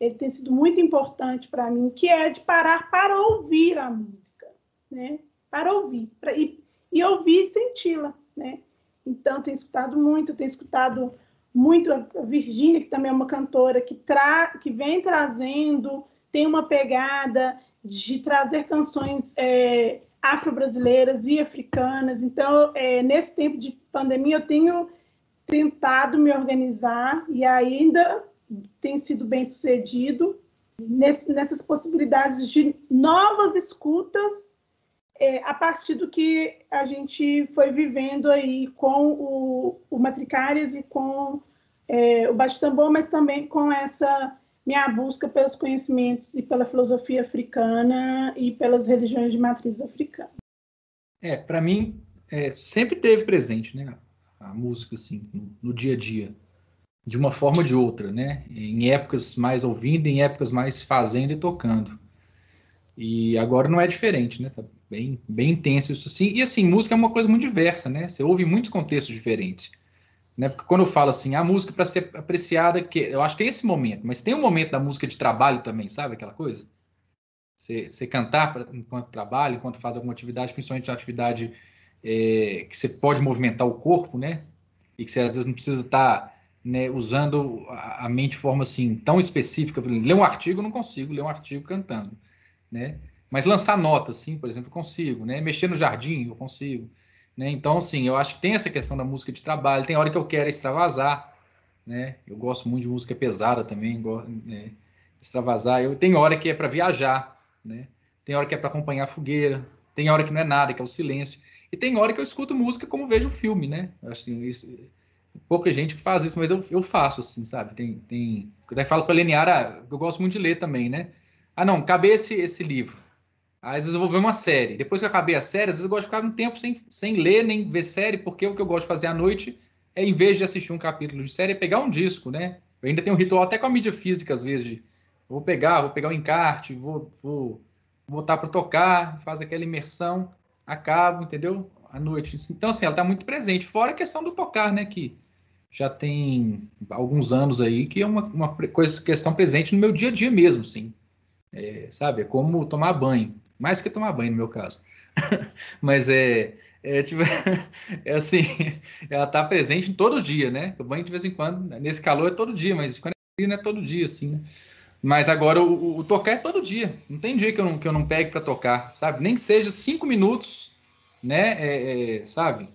ele tem sido muito importante para mim, que é de parar para ouvir a música, né? Para ouvir, pra, e, e ouvir e senti-la, né? Então, tenho escutado muito, tenho escutado muito a Virgínia, que também é uma cantora que, tra que vem trazendo, tem uma pegada de trazer canções é, afro-brasileiras e africanas. Então, é, nesse tempo de pandemia, eu tenho tentado me organizar e ainda tem sido bem sucedido nesse, nessas possibilidades de novas escutas é, a partir do que a gente foi vivendo aí com o, o Matricárias e com é, o Bate-Tambor, mas também com essa minha busca pelos conhecimentos e pela filosofia africana e pelas religiões de matriz africana. É, para mim, é, sempre teve presente, né? A música, assim, no, no, dia a dia, de uma forma ou de outra, né? Em épocas mais ouvindo, em épocas mais fazendo e tocando. E agora não é diferente, né? Tá bem, bem intenso isso assim. E assim, música é uma coisa muito diversa, né? Você ouve muitos contextos diferentes. Né? Porque quando eu falo assim, a música para ser apreciada, que eu acho que tem esse momento, mas tem um momento da música de trabalho também, sabe aquela coisa? Você, cantar pra, enquanto trabalha, enquanto faz alguma atividade, principalmente uma atividade é, que você pode movimentar o corpo, né? E que você às vezes não precisa estar tá, né, usando a, mente de forma assim tão específica. Ler um artigo eu não consigo, ler um artigo cantando, né? Mas lançar notas, sim, por exemplo, consigo, né? Mexer no jardim, eu consigo. Né? Então, assim, eu acho que tem essa questão da música de trabalho. Tem hora que eu quero extravasar, né? Eu gosto muito de música pesada também, né? extravasar. Eu tenho hora que é para viajar, né? Tem hora que é para acompanhar a fogueira. Tem hora que não é nada, que é o silêncio. E tem hora que eu escuto música como vejo filme, né? Assim, isso, pouca gente que faz isso, mas eu, eu faço, assim, sabe? Tem, tem... Eu até falo com a Leniara, eu gosto muito de ler também, né? Ah, não, acabei esse, esse livro. Às vezes eu vou ver uma série. Depois que eu acabei a série, às vezes eu gosto de ficar um tempo sem, sem ler nem ver série, porque o que eu gosto de fazer à noite é, em vez de assistir um capítulo de série, é pegar um disco, né? Eu ainda tenho um ritual até com a mídia física, às vezes, de vou pegar, vou pegar o um encarte, vou, vou botar para tocar, faz aquela imersão, acabo, entendeu? À noite. Então, assim, ela está muito presente. Fora a questão do tocar, né? Que já tem alguns anos aí, que é uma, uma coisa, questão presente no meu dia a dia mesmo, sim. É, sabe? É como tomar banho. Mais que tomar banho, no meu caso. Mas é, é, tipo, é assim, ela tá presente todo dia, né? O banho de vez em quando, nesse calor é todo dia, mas quando é frio não é todo dia, assim, né? Mas agora o, o, tocar é todo dia. Não tem dia que eu não, que eu não pegue para tocar, sabe? Nem que seja cinco minutos, né? É, é, sabe?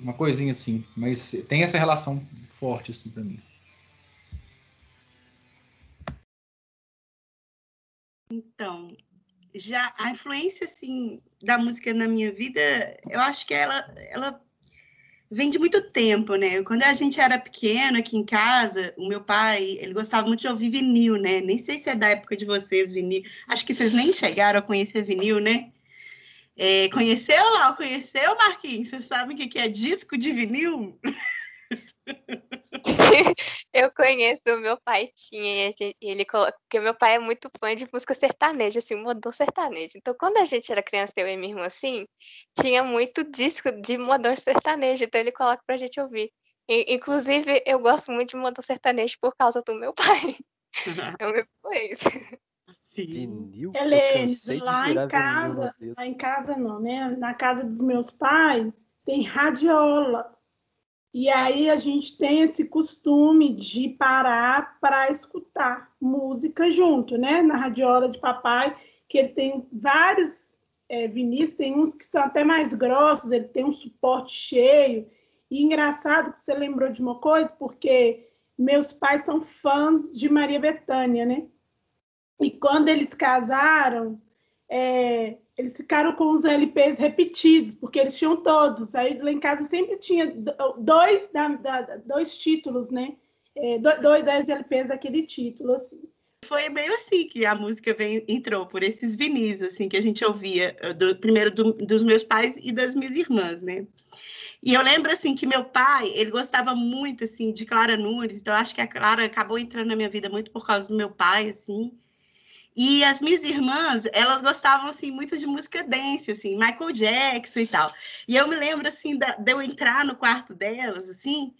Uma coisinha assim. Mas tem essa relação forte, assim, para mim. Então, já a influência assim da música na minha vida, eu acho que ela ela vem de muito tempo, né? Quando a gente era pequeno aqui em casa, o meu pai, ele gostava muito de ouvir vinil, né? Nem sei se é da época de vocês vinil. Acho que vocês nem chegaram a conhecer vinil, né? É, conheceu lá, conheceu Marquinhos? Vocês sabem o que é disco de vinil? eu conheço, o meu pai tinha, e ele porque meu pai é muito fã de música sertaneja, assim, modão sertanejo. Então, quando a gente era criança, eu e minha irmã, assim, tinha muito disco de modão sertanejo, então ele coloca pra gente ouvir. E, inclusive, eu gosto muito de modão sertanejo por causa do meu pai. é uma influência. Sim. Vinil? Helene, lá em casa, lá em casa não, né? Na casa dos meus pais tem radiola. E aí a gente tem esse costume de parar para escutar música junto, né? Na radiola de papai, que ele tem vários é, vinis, tem uns que são até mais grossos, ele tem um suporte cheio. E engraçado que você lembrou de uma coisa, porque meus pais são fãs de Maria Bethânia, né? E quando eles casaram, é, eles ficaram com os LPs repetidos, porque eles tinham todos. Aí lá em casa sempre tinha dois, da, da, dois títulos, né? É, dois, dois LPs daquele título, assim. Foi meio assim que a música vem, entrou, por esses vinis, assim, que a gente ouvia, eh, do, primeiro do, dos meus pais e das minhas irmãs, né? E eu lembro, assim, que meu pai, ele gostava muito, assim, de Clara Nunes, então acho que a Clara acabou entrando na minha vida muito por causa do meu pai, assim, e as minhas irmãs, elas gostavam assim muito de música dance, assim, Michael Jackson e tal. E eu me lembro assim da, de eu entrar no quarto delas, assim,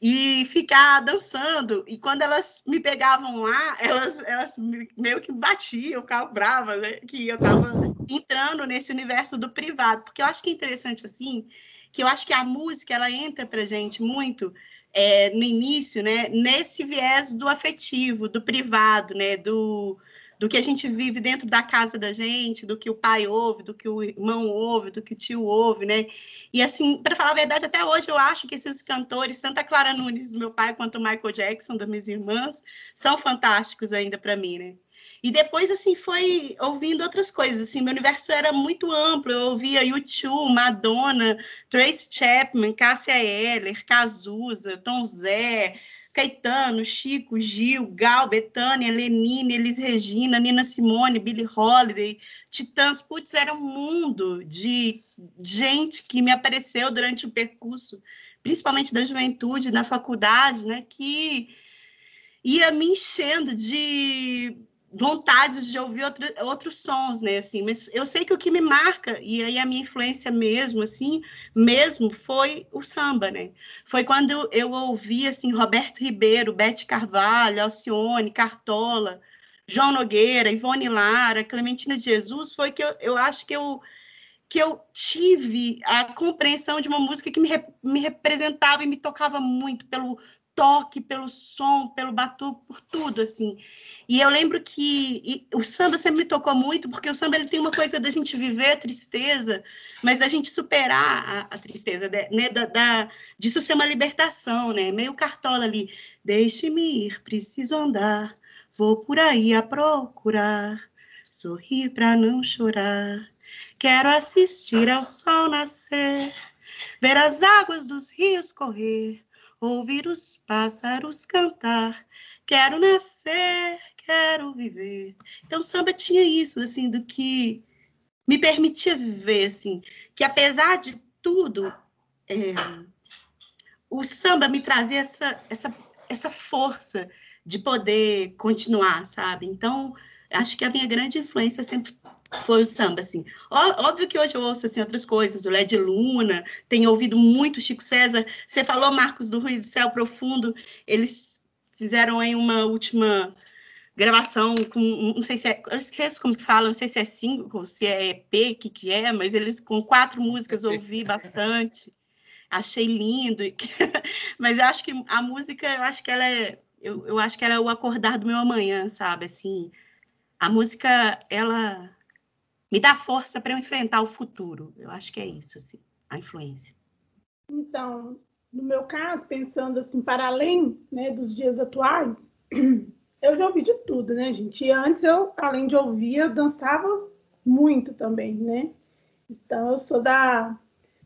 e ficar dançando. E quando elas me pegavam lá, elas, elas meio que batiam, ficavam bravas, né? Que eu estava entrando nesse universo do privado. Porque eu acho que é interessante, assim, que eu acho que a música ela entra para gente muito é, no início, né, nesse viés do afetivo, do privado, né, do, do que a gente vive dentro da casa da gente, do que o pai ouve, do que o irmão ouve, do que o tio ouve, né? E assim, para falar a verdade, até hoje eu acho que esses cantores, tanto a Clara Nunes, meu pai, quanto o Michael Jackson, das minhas irmãs, são fantásticos ainda para mim, né? E depois, assim, foi ouvindo outras coisas, assim, meu universo era muito amplo, eu ouvia YouTube, Madonna, Tracy Chapman, Cássia Eller, Cazuza, Tom Zé, Caetano, Chico, Gil, Gal, Betânia, Lenine, Elis Regina, Nina Simone, Billie Holiday, Titãs, putz, era um mundo de gente que me apareceu durante o percurso, principalmente da juventude, na faculdade, né, que ia me enchendo de vontades de ouvir outro, outros sons, né, assim, mas eu sei que o que me marca, e aí a minha influência mesmo, assim, mesmo, foi o samba, né, foi quando eu ouvi, assim, Roberto Ribeiro, Bete Carvalho, Alcione, Cartola, João Nogueira, Ivone Lara, Clementina de Jesus, foi que eu, eu acho que eu que eu tive a compreensão de uma música que me, me representava e me tocava muito pelo toque, pelo som, pelo batuque, por tudo, assim. E eu lembro que o samba sempre me tocou muito, porque o samba ele tem uma coisa da gente viver a tristeza, mas da gente superar a, a tristeza, né? Da, da, disso ser uma libertação, né? Meio cartola ali. Deixe-me ir, preciso andar, vou por aí a procurar, sorrir para não chorar. Quero assistir ao sol nascer, ver as águas dos rios correr ouvir os pássaros cantar. Quero nascer, quero viver. Então, o samba tinha isso, assim, do que me permitia viver, assim, que apesar de tudo, é, o samba me trazia essa, essa, essa força de poder continuar, sabe? Então, acho que a minha grande influência sempre foi o samba, assim. Óbvio que hoje eu ouço, assim, outras coisas, do Led Luna, tenho ouvido muito Chico César. Você falou, Marcos, do Ruído do Céu Profundo, eles fizeram aí uma última gravação com, não sei se é, eu esqueço como que fala, não sei se é cinco, se é EP, o que que é, mas eles com quatro músicas ouvi bastante, achei lindo, mas eu acho que a música, eu acho que ela é, eu, eu acho que ela é o acordar do meu amanhã, sabe, assim, a música, ela me dá força para eu enfrentar o futuro. Eu acho que é isso, assim, a influência. Então, no meu caso, pensando assim, para além né, dos dias atuais, eu já ouvi de tudo, né, gente? E antes eu, além de ouvir, eu dançava muito também, né? Então, eu sou da.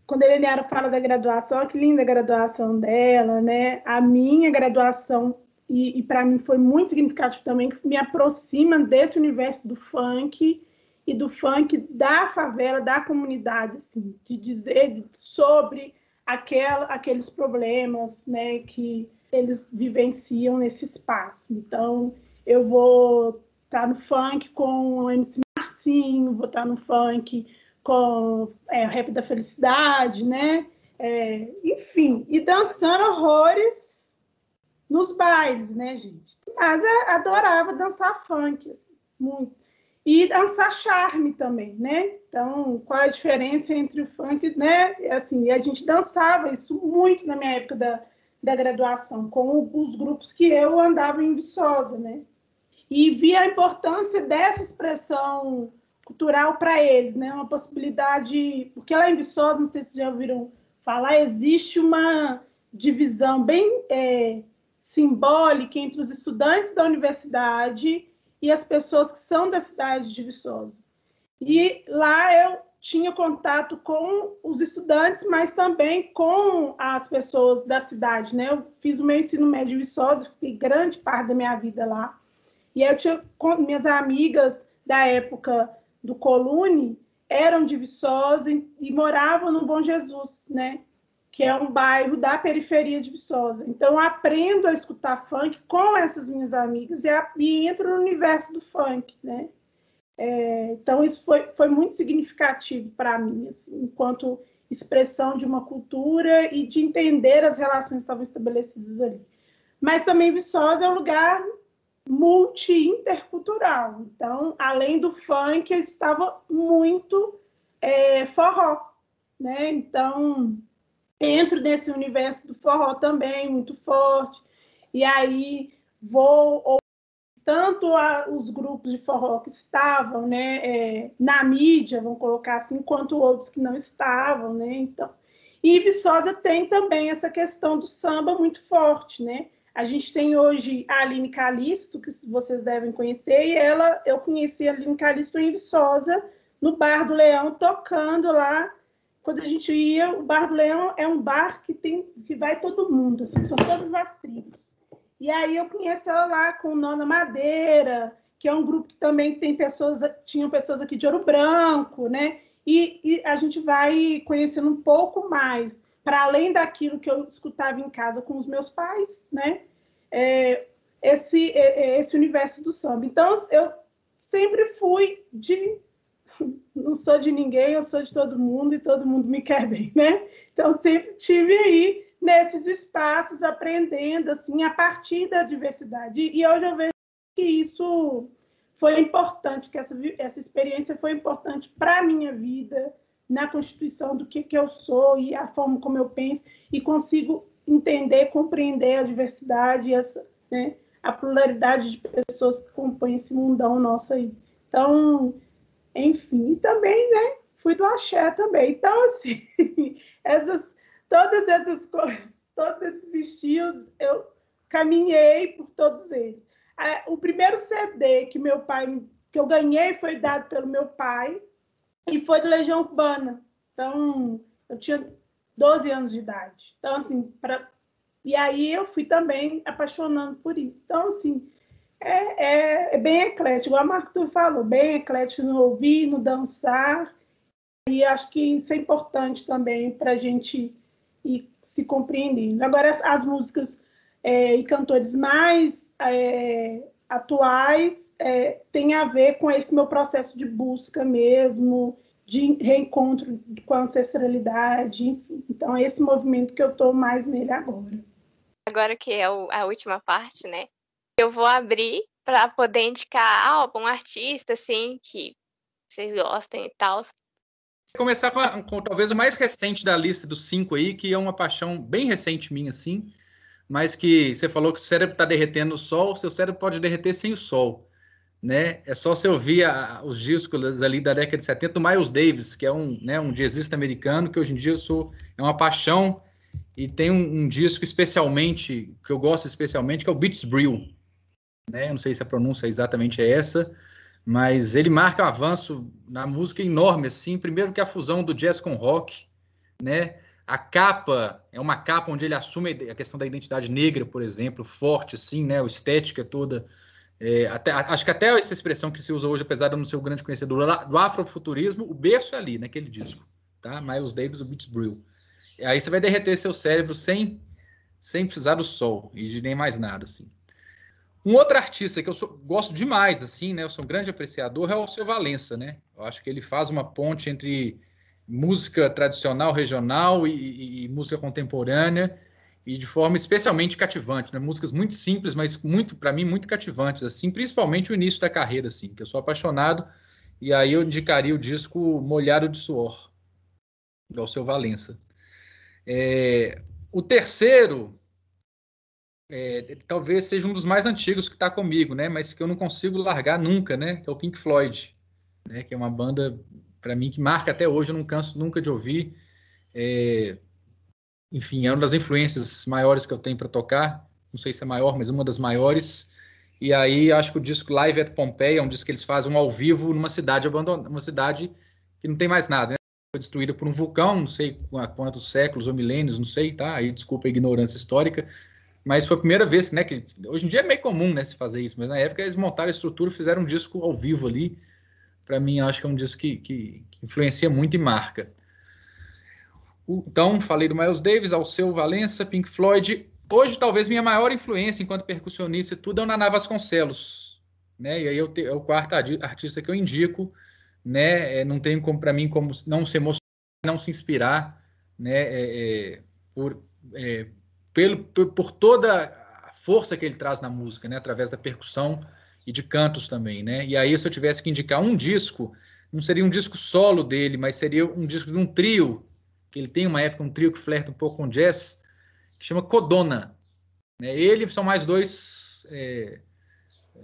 Quando a Eliana fala da graduação, olha que linda a graduação dela, né? A minha graduação, e, e para mim foi muito significativo também, que me aproxima desse universo do funk e do funk da favela, da comunidade, assim, de dizer sobre aquela, aqueles problemas né, que eles vivenciam nesse espaço. Então, eu vou estar tá no funk com o MC Marcinho, vou estar tá no funk com é, Rap da Felicidade, né? É, enfim, e dançando horrores nos bailes, né, gente? Mas eu adorava dançar funk, assim, muito e dançar charme também, né? Então, qual é a diferença entre o funk, né? Assim, a gente dançava isso muito na minha época da, da graduação, com os grupos que eu andava em Viçosa, né? E via a importância dessa expressão cultural para eles, né? Uma possibilidade, porque lá em Viçosa, não sei se já ouviram falar, existe uma divisão bem é, simbólica entre os estudantes da universidade e as pessoas que são da cidade de Viçosa. E lá eu tinha contato com os estudantes, mas também com as pessoas da cidade, né? Eu fiz o meu ensino médio em Viçosa, fiquei grande parte da minha vida lá. E eu tinha minhas amigas da época do Colune eram de Viçosa e moravam no Bom Jesus, né? Que é um bairro da periferia de Viçosa. Então, aprendo a escutar funk com essas minhas amigas e, a, e entro no universo do funk, né? É, então, isso foi, foi muito significativo para mim, assim, enquanto expressão de uma cultura e de entender as relações que estavam estabelecidas ali. Mas também Viçosa é um lugar multi-intercultural. Então, além do funk, eu estava muito é, forró, né? Então, entro nesse universo do forró também, muito forte, e aí vou tanto a, os grupos de forró que estavam né, é, na mídia, vamos colocar assim, quanto outros que não estavam, né? Então, e Viçosa tem também essa questão do samba muito forte, né? A gente tem hoje a Aline Calisto, que vocês devem conhecer, e ela, eu conheci a Aline Calisto em Viçosa, no Bar do Leão, tocando lá. Quando a gente ia, o Bar do Leão é um bar que tem que vai todo mundo, assim, são todas as tribos. E aí eu conheci ela lá com o Nona Madeira, que é um grupo que também tem pessoas, tinham pessoas aqui de Ouro Branco, né? E, e a gente vai conhecendo um pouco mais, para além daquilo que eu escutava em casa com os meus pais, né? É, esse, é, é esse universo do samba. Então, eu sempre fui de. Não sou de ninguém, eu sou de todo mundo e todo mundo me quer bem, né? Então, sempre tive aí nesses espaços, aprendendo assim a partir da diversidade. E hoje eu vejo que isso foi importante, que essa, essa experiência foi importante para a minha vida, na constituição do que, que eu sou e a forma como eu penso, e consigo entender, compreender a diversidade, essa, né, a pluralidade de pessoas que compõem esse mundão nosso aí. Então, enfim, também, né, fui do axé também. Então, assim, essas todas essas coisas, todos esses estilos, eu caminhei por todos eles. O primeiro CD que meu pai, que eu ganhei, foi dado pelo meu pai e foi do Legião Urbana. Então, eu tinha 12 anos de idade. Então, assim, para e aí eu fui também apaixonando por isso. Então, assim, é, é, é bem eclético, a Marco falou, bem eclético no ouvir, no dançar. E acho que isso é importante também para a gente e se compreendendo. Agora, as, as músicas é, e cantores mais é, atuais é, têm a ver com esse meu processo de busca mesmo, de reencontro com a ancestralidade, enfim. Então, é esse movimento que eu estou mais nele agora. Agora que é o, a última parte, né? Eu vou abrir para poder indicar álbum, artista, assim, que vocês gostem e tal. Começar com, a, com, talvez o mais recente da lista dos cinco aí, que é uma paixão bem recente minha, assim, mas que você falou que o cérebro está derretendo no sol, seu cérebro pode derreter sem o sol, né? É só você ouvir a, os discos ali da década de 70, o Miles Davis, que é um, né, um jazzista americano, que hoje em dia eu sou, é uma paixão, e tem um, um disco especialmente, que eu gosto especialmente, que é o Beats Brill, né? Não sei se a pronúncia exatamente é essa, mas ele marca um avanço na música enorme, assim, primeiro que a fusão do jazz com rock, né? A capa é uma capa onde ele assume a questão da identidade negra, por exemplo, forte, assim, né? A estética toda. É, até, acho que até essa expressão que se usa hoje, apesar de eu não ser o grande conhecedor do afrofuturismo, o berço é ali, naquele disco, tá? Miles Davis, o Beats Brill. Aí você vai derreter seu cérebro sem, sem precisar do sol e de nem mais nada, assim. Um outro artista que eu sou, gosto demais, assim, né? Eu sou um grande apreciador, é o seu Valença, né? Eu acho que ele faz uma ponte entre música tradicional, regional e, e, e música contemporânea e de forma especialmente cativante, né? Músicas muito simples, mas muito, para mim, muito cativantes, assim, principalmente o início da carreira, assim, que eu sou apaixonado. E aí eu indicaria o disco Molhado de Suor, do seu Valença. É, o terceiro é, talvez seja um dos mais antigos que está comigo, né? Mas que eu não consigo largar nunca, né? Que é o Pink Floyd, né? Que é uma banda para mim que marca até hoje. Eu não canso nunca de ouvir. É, enfim, é uma das influências maiores que eu tenho para tocar. Não sei se é maior, mas uma das maiores. E aí acho que o disco Live at Pompeii é um disco que eles fazem um ao vivo numa cidade abandonada, uma cidade que não tem mais nada, né? Foi destruída por um vulcão, não sei há quantos séculos ou milênios, não sei, tá? Aí desculpa a ignorância histórica mas foi a primeira vez, né? Que hoje em dia é meio comum, né, se fazer isso, mas na época eles montaram a estrutura, fizeram um disco ao vivo ali. Para mim, acho que é um disco que, que, que influencia muito e marca. O, então, falei do Miles Davis, Alceu Valença, Pink Floyd. Hoje, talvez minha maior influência enquanto percussionista e tudo é o Naná Vasconcelos, né? E aí eu te, é o quarto artista que eu indico, né? É, não tem como para mim como não se emocionar, não se inspirar, né? É, é por é, pelo, por toda a força que ele traz na música, né? Através da percussão e de cantos também, né? E aí, se eu tivesse que indicar um disco, não seria um disco solo dele, mas seria um disco de um trio que ele tem uma época um trio que flerta um pouco com jazz, que chama Codona. Né? Ele são mais dois, é,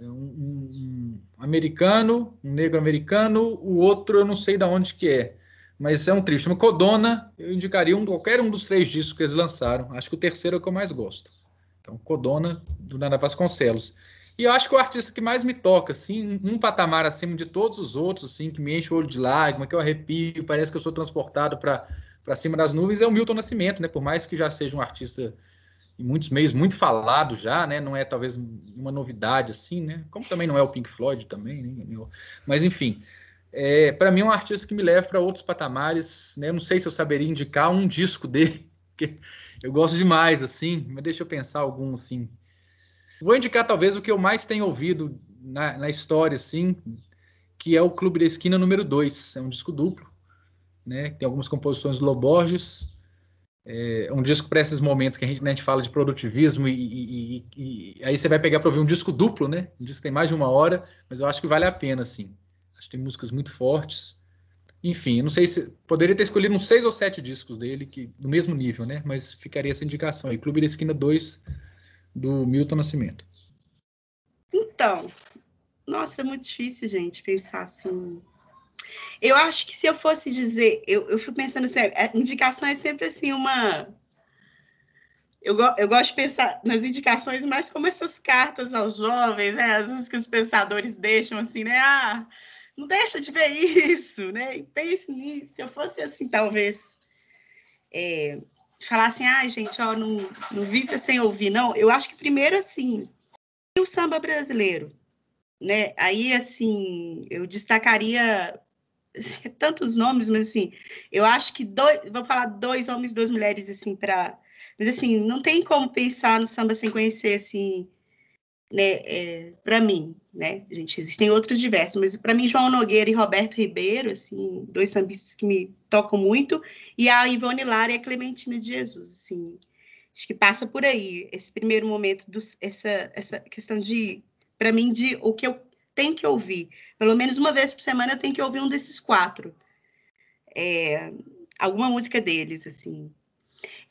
um, um, americano, um negro americano, o outro eu não sei de onde que é, mas é um chama Codona, eu indicaria um, qualquer um dos três discos que eles lançaram, acho que o terceiro é o que eu mais gosto. Então, Codona, do Nana Vasconcelos. E eu acho que o artista que mais me toca, assim, um patamar acima de todos os outros, assim, que me enche o olho de lágrima, que eu arrepio, parece que eu sou transportado para cima das nuvens, é o Milton Nascimento, né? Por mais que já seja um artista em muitos meios muito falado já, né? Não é talvez uma novidade assim, né? Como também não é o Pink Floyd também, né? Mas enfim, é, para mim é um artista que me leva para outros patamares, né? Eu não sei se eu saberia indicar um disco dele, que eu gosto demais assim, mas deixa eu pensar algum assim Vou indicar talvez o que eu mais tenho ouvido na, na história, assim, que é o Clube da Esquina número 2. É um disco duplo, né? Tem algumas composições do Loborges. É um disco para esses momentos que a gente, né, a gente fala de produtivismo e, e, e, e aí você vai pegar para ouvir um disco duplo, né? Um disco que tem mais de uma hora, mas eu acho que vale a pena, assim. Acho que tem músicas muito fortes. Enfim, não sei se poderia ter escolhido uns seis ou sete discos dele que do mesmo nível, né? Mas ficaria essa indicação aí. Clube da Esquina 2 do Milton Nascimento? Então, nossa, é muito difícil, gente, pensar assim. Eu acho que se eu fosse dizer, eu, eu fico pensando assim, a indicação é sempre assim uma. Eu, eu gosto de pensar nas indicações mais como essas cartas aos jovens, né? Vezes que os pensadores deixam assim, né? Ah, não deixa de ver isso, né? E pense nisso. Se eu fosse assim, talvez. É, falar assim, ah, gente, ó, não, não vive sem ouvir, não. Eu acho que primeiro, assim, o samba brasileiro, né? Aí, assim, eu destacaria assim, tantos nomes, mas assim, eu acho que dois, vou falar dois homens, duas mulheres, assim, para, mas assim, não tem como pensar no samba sem conhecer, assim, né, é, para mim, né, gente, existem outros diversos, mas para mim João Nogueira e Roberto Ribeiro, assim, dois sambistas que me tocam muito, e a Ivone Lara e a Clementina de Jesus, assim, acho que passa por aí esse primeiro momento, do, essa, essa questão de, para mim, de o que eu tenho que ouvir, pelo menos uma vez por semana eu tenho que ouvir um desses quatro, é, alguma música deles, assim,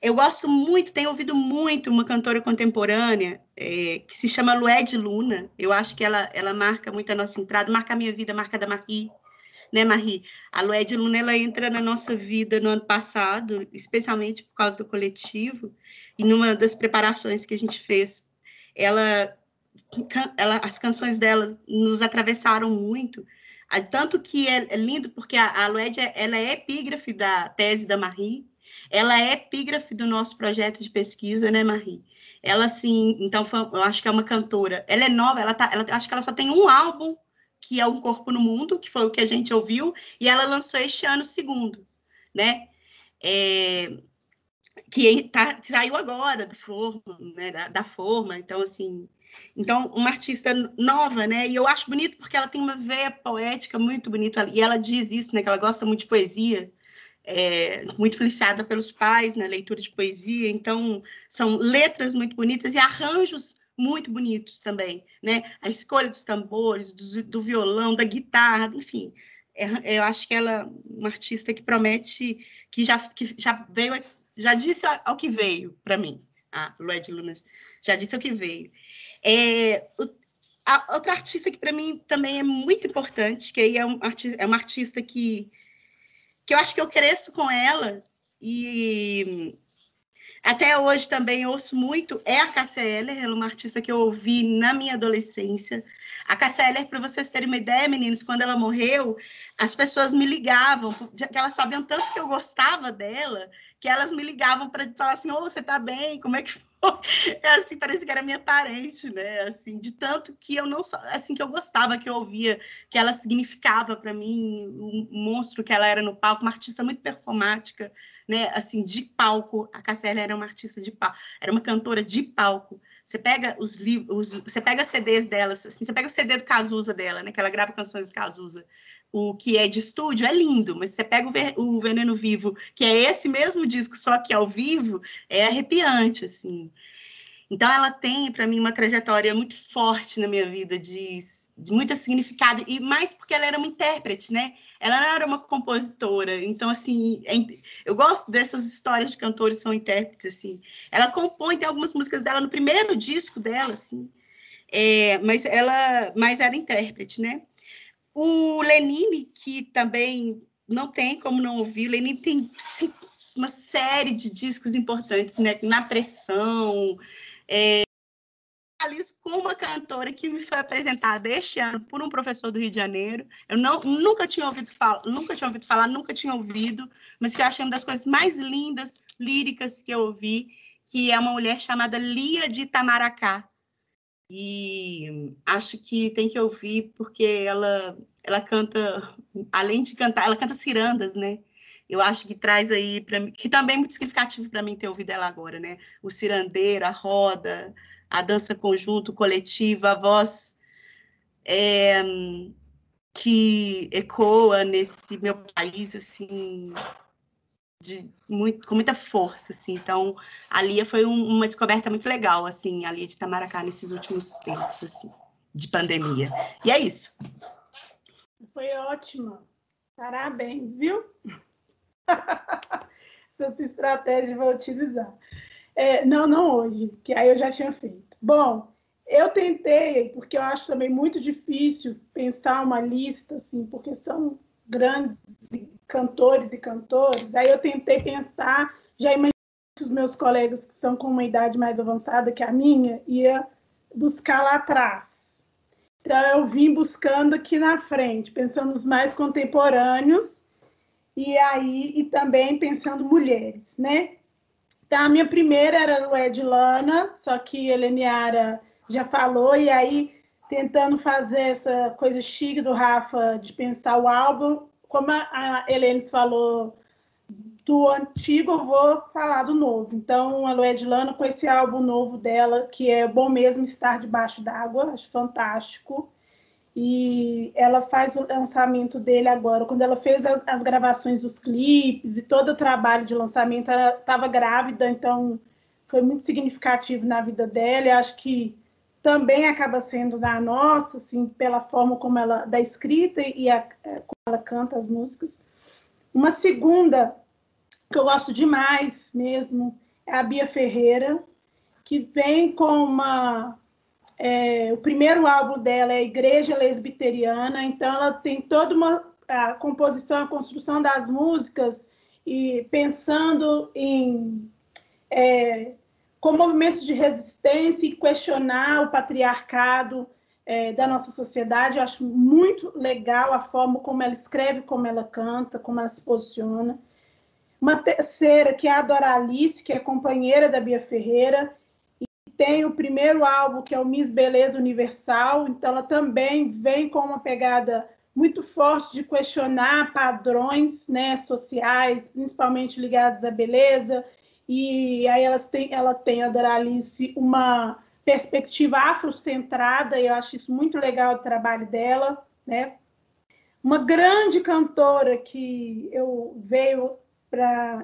eu gosto muito, tenho ouvido muito uma cantora contemporânea é, que se chama Lued Luna. Eu acho que ela, ela marca muito a nossa entrada, marca a minha vida, marca a da Marie. Né, Marie? A Lued Luna ela entra na nossa vida no ano passado, especialmente por causa do coletivo, e numa das preparações que a gente fez, ela, ela as canções dela nos atravessaram muito, tanto que é, é lindo porque a, a Lued ela é epígrafe da tese da Marie, ela é epígrafe do nosso projeto de pesquisa, né, Marie? Ela, assim, então, eu acho que é uma cantora. Ela é nova, ela tá, ela, acho que ela só tem um álbum, que é Um Corpo no Mundo, que foi o que a gente ouviu, e ela lançou este ano o segundo, né? É, que tá, saiu agora do forma, né, da, da, forma, então, assim... Então, uma artista nova, né? E eu acho bonito porque ela tem uma veia poética muito bonita, e ela diz isso, né? Que ela gosta muito de poesia, é, muito influenciada pelos pais na leitura de poesia, então são letras muito bonitas e arranjos muito bonitos também, né? A escolha dos tambores, do, do violão, da guitarra, enfim. É, eu acho que ela é uma artista que promete, que já, que já veio, já disse ao que veio para mim. A Lued Luna já disse ao que veio. É, o, a, outra artista que para mim também é muito importante, que aí é, um, é uma artista que que eu acho que eu cresço com ela e até hoje também ouço muito, é a Cássia Eller, ela é uma artista que eu ouvi na minha adolescência. A Cássia Eller, para vocês terem uma ideia, meninos, quando ela morreu, as pessoas me ligavam, que elas sabiam tanto que eu gostava dela, que elas me ligavam para falar assim, ô, oh, você está bem? Como é que é assim, parece que era minha parente, né? Assim, de tanto que eu não só, assim que eu gostava, que eu ouvia, que ela significava para mim, um monstro que ela era no palco, uma artista muito performática, né? Assim, de palco. A Cassia era uma artista de palco, era uma cantora de palco. Você pega os livros, você pega CDs delas, assim, você pega o CD do Cazuza dela, né? Que ela grava canções do Cazuza o que é de estúdio é lindo, mas você pega o, o, Veneno Vivo, que é esse mesmo disco, só que ao vivo, é arrepiante, assim. Então, ela tem, para mim, uma trajetória muito forte na minha vida de, de muito significado, e mais porque ela era uma intérprete, né? Ela não era uma compositora. Então, assim, é, eu gosto dessas histórias de cantores que são intérpretes, assim. Ela compõe, tem algumas músicas dela no primeiro disco dela, assim. É, mas ela mas era intérprete, né? O Lenine, que também não tem como não ouvir, o Lenine tem uma série de discos importantes, né? Na Pressão, é, com uma cantora que me foi apresentada este ano por um professor do Rio de Janeiro. Eu não, nunca tinha ouvido falar, nunca tinha ouvido falar, nunca tinha ouvido, mas que eu achei uma das coisas mais lindas, líricas que eu ouvi, que é uma mulher chamada Lia de Itamaracá. E acho que tem que ouvir porque ela ela canta, além de cantar, ela canta cirandas, né? Eu acho que traz aí para mim, que também é muito significativo para mim ter ouvido ela agora, né? O cirandeiro, a roda, a dança conjunto, coletiva, a voz é, que ecoa nesse meu país, assim, muito, com muita força, assim. Então, a Lia foi um, uma descoberta muito legal, assim, a Lia de Tamaracá nesses últimos tempos, assim, de pandemia. E é isso. Foi ótima. Parabéns, viu? Essa estratégia vou utilizar. É, não, não hoje, que aí eu já tinha feito. Bom, eu tentei, porque eu acho também muito difícil pensar uma lista, assim, porque são grandes cantores e cantores. Aí eu tentei pensar, já imaginei que os meus colegas que são com uma idade mais avançada que a minha, ia buscar lá atrás. Então eu vim buscando aqui na frente, pensando nos mais contemporâneos, e aí e também pensando mulheres, né? Então, a minha primeira era o Edilana, só que Heleniara já falou, e aí tentando fazer essa coisa chique do Rafa de pensar o álbum, como a Helenes falou do antigo, eu vou falar do novo. Então, a Luedilana com esse álbum novo dela, que é bom mesmo estar debaixo d'água, acho fantástico e ela faz o lançamento dele agora. Quando ela fez as gravações dos clipes e todo o trabalho de lançamento, ela estava grávida, então foi muito significativo na vida dela. E acho que também acaba sendo da nossa, assim, pela forma como ela da escrita e a, é, como ela canta as músicas. Uma segunda que eu gosto demais mesmo é a Bia Ferreira, que vem com uma é, o primeiro álbum dela é Igreja Lesbiteriana, então ela tem toda uma a composição, a construção das músicas e pensando em é, com movimentos de resistência e questionar o patriarcado é, da nossa sociedade. Eu acho muito legal a forma como ela escreve, como ela canta, como ela se posiciona. Uma terceira, que é a Doralice, que é companheira da Bia Ferreira, tem o primeiro álbum, que é o Miss Beleza Universal, então ela também vem com uma pegada muito forte de questionar padrões né, sociais, principalmente ligados à beleza, e aí elas têm, ela tem, a Doralice, uma perspectiva afrocentrada, e eu acho isso muito legal o trabalho dela, né? Uma grande cantora que eu veio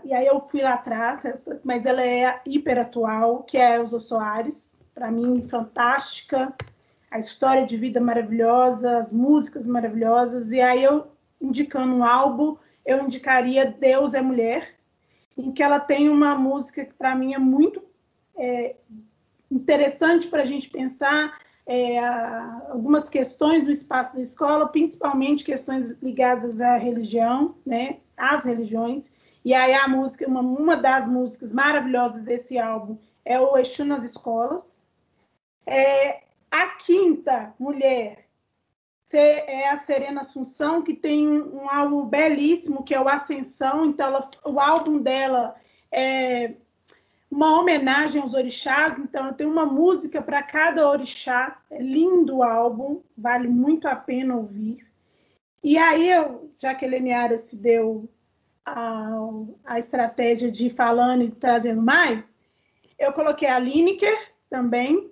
E aí eu fui lá atrás, essa, mas ela é hiper atual, que é Elza Soares, para mim fantástica, a história de vida maravilhosa, as músicas maravilhosas, e aí eu indicando um álbum, eu indicaria Deus é Mulher, em que ela tem uma música que para mim é muito é, interessante para a gente pensar é, algumas questões do espaço da escola, principalmente questões ligadas à religião, né, às religiões, e aí a música, uma, uma das músicas maravilhosas desse álbum é o Exu nas Escolas. É, a quinta mulher é a Serena Assunção, que tem um, um álbum belíssimo, que é o Ascensão. Então, ela, o álbum dela é uma homenagem aos orixás. Então, tem uma música para cada orixá. É lindo o álbum, vale muito a pena ouvir. E aí, eu, já que a Leniara se deu a, a estratégia de falando e trazendo mais, eu coloquei a Lineker também,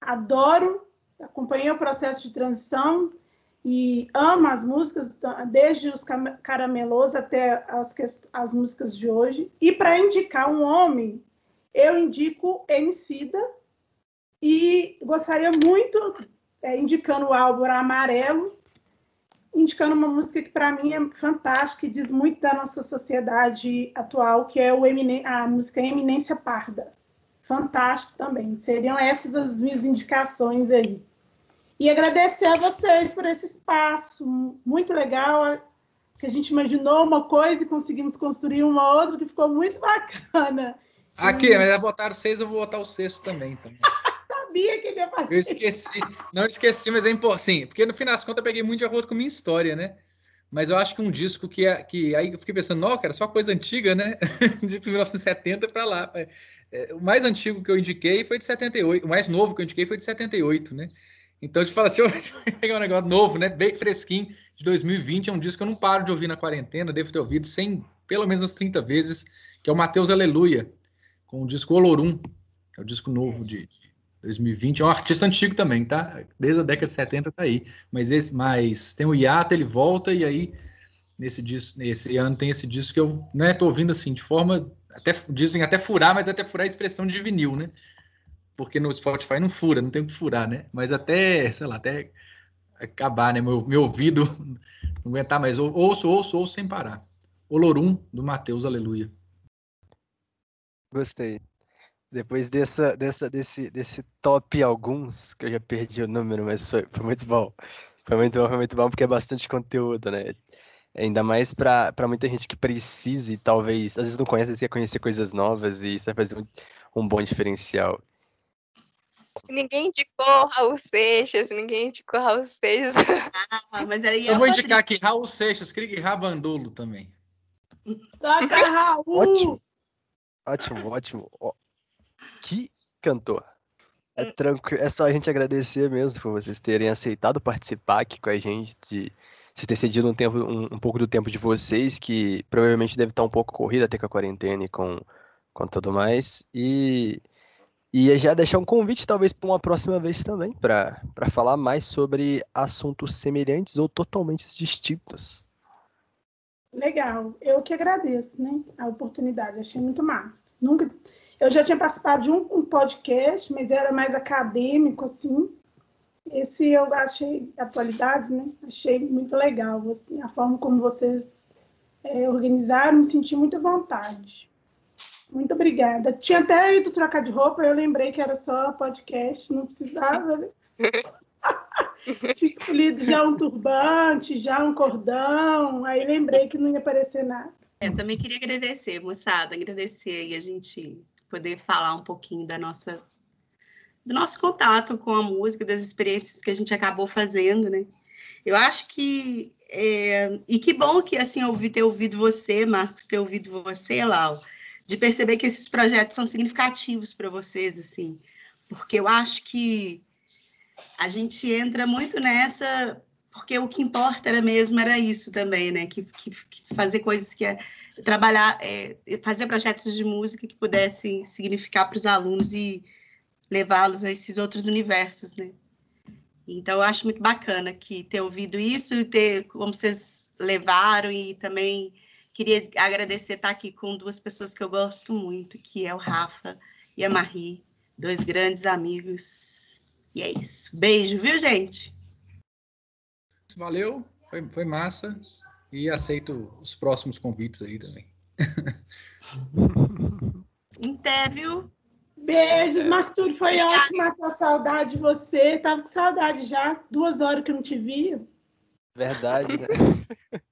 adoro, acompanhei o processo de transição e amo as músicas, desde os caramelos até as, as músicas de hoje. E para indicar um homem, eu indico Emicida e gostaria muito é, indicando o álbum Amarelo, indicando uma música que para mim é fantástica e diz muito da nossa sociedade atual, que é o a música Eminência Parda. Fantástico também. Seriam essas as minhas indicações aí. E agradecer a vocês por esse espaço muito legal, que a gente imaginou uma coisa e conseguimos construir uma outra que ficou muito bacana. Aqui, mas botaram seis, eu vou botar o sexto também. também. Sabia que ele ia fazer. Eu esqueci. Não esqueci, mas é importante. Sim, porque no final das contas eu peguei muito de acordo com a minha história, né? Mas eu acho que um disco que, é, que aí eu fiquei pensando, não, cara, só coisa antiga, né? disco de 1970 para lá. É, o mais antigo que eu indiquei foi de 78, o mais novo que eu indiquei foi de 78, né? Então, te fala, deixa eu, deixa eu pegar um negócio novo, né? Bem fresquinho, de 2020. É um disco que eu não paro de ouvir na quarentena, devo ter ouvido 100, pelo menos umas 30 vezes, que é o Mateus Aleluia, com o disco Olorum, é o disco novo de, de 2020. É um artista antigo também, tá? Desde a década de 70 tá aí. Mas, esse, mas tem o hiato, ele volta, e aí, nesse, disco, nesse ano, tem esse disco que eu né, tô ouvindo assim, de forma. Até, dizem até furar, mas até furar a expressão de vinil, né? porque no Spotify não fura, não tem o que furar, né? Mas até, sei lá, até acabar, né? Meu, meu ouvido não aguentar mais. Ouço, ouço, ouço sem parar. Olorum, do Mateus, aleluia. Gostei. Depois dessa, dessa, desse, desse top alguns, que eu já perdi o número, mas foi, foi muito bom. Foi muito bom, foi muito bom, porque é bastante conteúdo, né? Ainda mais para muita gente que precise, talvez, às vezes não conhece, quer conhecer coisas novas e isso vai fazer um, um bom diferencial. Ninguém indicou Raul Seixas, ninguém indicou Raul Seixas. Ah, mas aí eu vou indicar aqui Raul Seixas, Krieg Rabandolo também. Toca Raul! Ótimo, ótimo, ótimo. Que cantor. É tranquilo, é só a gente agradecer mesmo por vocês terem aceitado participar aqui com a gente, de vocês terem cedido um, tempo, um, um pouco do tempo de vocês, que provavelmente deve estar um pouco corrido até com a quarentena e com, com tudo mais. E e já deixar um convite, talvez, para uma próxima vez também, para falar mais sobre assuntos semelhantes ou totalmente distintos. Legal, eu que agradeço, né, a oportunidade, achei muito massa. Nunca, eu já tinha participado de um, um podcast, mas era mais acadêmico, assim. Esse eu achei, atualidades, né, achei muito legal, assim, a forma como vocês é, organizaram, me senti muito à vontade. Muito obrigada. Tinha até ido trocar de roupa, eu lembrei que era só podcast, não precisava, né? Tinha escolhido já um turbante, já um cordão, aí lembrei que não ia aparecer nada. Eu também queria agradecer, moçada, agradecer aí a gente poder falar um pouquinho da nossa do nosso contato com a música, das experiências que a gente acabou fazendo, né? Eu acho que é, e que bom que assim eu ter ouvido você, Marcos, ter ouvido você, Lau, de perceber que esses projetos são significativos para vocês, assim, porque eu acho que a gente entra muito nessa, porque o que importa era mesmo era isso também, né? Que, que, que fazer coisas que é trabalhar, é, fazer projetos de música que pudessem significar para os alunos e levá-los a esses outros universos, né? Então, eu acho muito bacana que ter ouvido isso e ter como vocês levaram e também Queria agradecer estar aqui com duas pessoas que eu gosto muito, que é o Rafa e a Marie, dois grandes amigos. E é isso. Beijo, viu, gente? Valeu, foi, foi massa. E aceito os próximos convites aí também. Até, viu? Beijos, Marco Túlio. Foi Obrigada. ótimo matar saudade de você. Tava com saudade já. Duas horas que eu não te via. Verdade, né?